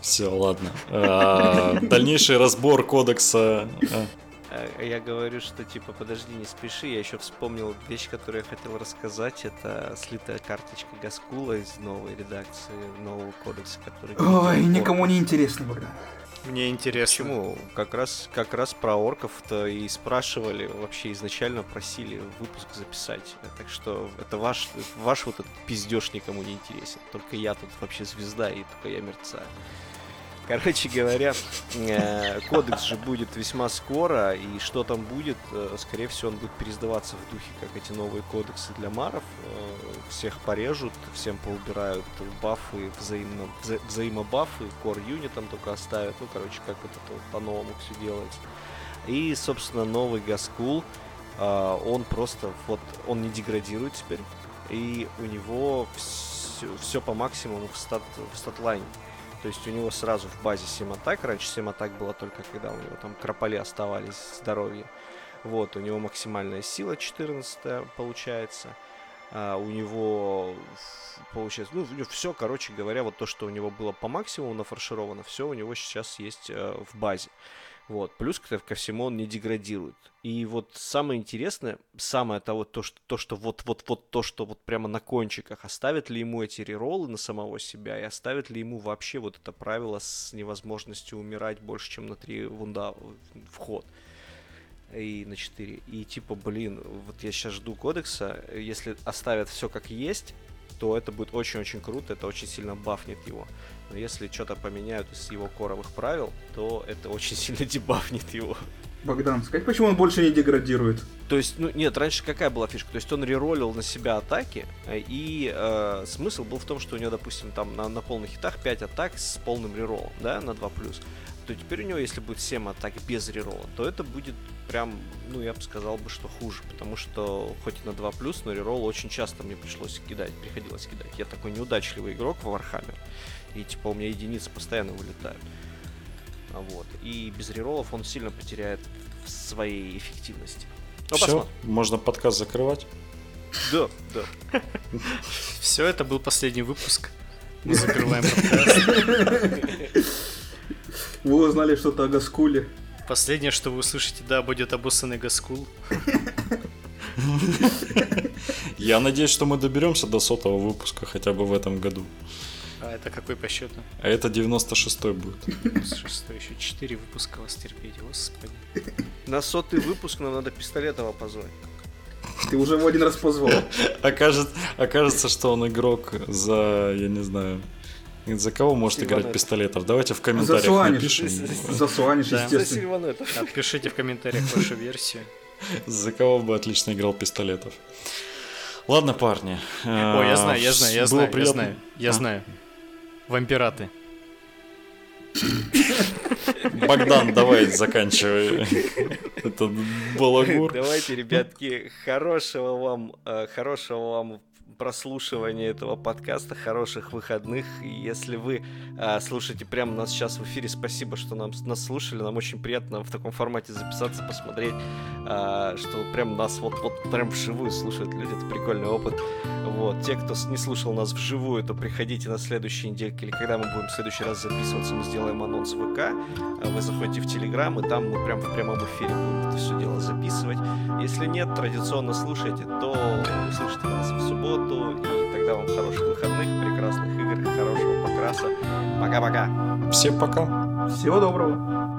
Все, ладно. А, дальнейший разбор кодекса. А. А, я говорю, что типа подожди, не спеши. Я еще вспомнил вещь, которую я хотел рассказать. Это слитая карточка Гаскула из новой редакции, нового кодекса, который... Ой, никому не интересно, Богдан. Мне интересно. Почему? Как раз, как раз про орков-то и спрашивали, вообще изначально просили выпуск записать. Так что это ваш, ваш вот этот пиздеж никому не интересен. Только я тут вообще звезда, и только я мерцаю. Короче говоря, э, кодекс же будет весьма скоро, и что там будет, э, скорее всего, он будет переиздаваться в духе, как эти новые кодексы для маров. Э, всех порежут, всем поубирают бафы, взаимно, вза взаимобафы, core юнитом только оставят. Ну, короче, как вот это вот по-новому все делается. И, собственно, новый Гаскул, он просто, вот, он не деградирует теперь, и у него все, все по максимуму в, стат, в статлайне. То есть у него сразу в базе 7 атак. Раньше 7 атак было только когда у него там крополи оставались здоровье. Вот, у него максимальная сила 14 получается. А, у него получается, ну, все, короче говоря, вот то, что у него было по максимуму нафаршировано, все у него сейчас есть э, в базе. Вот. Плюс ко, всему он не деградирует. И вот самое интересное, самое того, то, что, то, что вот, вот, вот то, что вот прямо на кончиках, оставят ли ему эти реролы на самого себя, и оставят ли ему вообще вот это правило с невозможностью умирать больше, чем на три вунда вход и на 4. И типа, блин, вот я сейчас жду кодекса, если оставят все как есть, то это будет очень-очень круто, это очень сильно бафнет его. Но если что-то поменяют из его коровых правил, то это очень сильно дебафнет его. Богдан, сказать, почему он больше не деградирует? То есть, ну нет, раньше какая была фишка? То есть он реролил на себя атаки, э, и э, смысл был в том, что у него, допустим, там на, на полных хитах 5 атак с полным реролом, да, на 2+. То теперь у него, если будет 7 атак без рерола, то это будет прям, ну, я бы сказал бы, что хуже, потому что хоть и на 2+, но рерол очень часто мне пришлось кидать, приходилось кидать. Я такой неудачливый игрок в Warhammer, и типа у меня единицы постоянно вылетают. Вот. И без реролов он сильно потеряет в своей эффективности. Ну, Все, посмотрим. можно подкаст закрывать. Да, да. Все, это был последний выпуск. Мы закрываем подкаст. Вы узнали что-то о Гаскуле. Последнее, что вы услышите, да, будет обоссанный Гаскул. Я надеюсь, что мы доберемся до сотого выпуска хотя бы в этом году. А это какой по счету? А это 96-й будет. 96-й, еще 4 выпуска вас терпеть, господи. На сотый выпуск нам надо Пистолетова позвать. Ты уже его один раз позвал. Окажется, окажется, что он игрок за, я не знаю, за кого может играть Пистолетов? Давайте в комментариях за напишем. За Суаниш, да. естественно. Отпишите в комментариях вашу версию. За кого бы отлично играл Пистолетов. Ладно, парни. Ой, я знаю, я знаю, я знаю, я знаю, я знаю. Вампираты. Богдан, давай заканчивай этот балагур. Давайте, ребятки, хорошего вам, э, хорошего вам прослушивания этого подкаста, хороших выходных. И если вы а, слушаете прямо нас сейчас в эфире, спасибо, что нам, нас слушали. Нам очень приятно в таком формате записаться, посмотреть, а, что прям нас вот, вот прям вживую слушают люди. Это прикольный опыт. Вот. Те, кто не слушал нас вживую, то приходите на следующей недельке или когда мы будем в следующий раз записываться, мы сделаем анонс ВК. А, вы заходите в Телеграм, и там мы прям в прямом эфире будем это все дело записывать. Если нет, традиционно слушайте, то услышите нас в субботу, субботу. И тогда вам хороших выходных, прекрасных игр, хорошего покраса. Пока-пока. Всем пока. Всего доброго.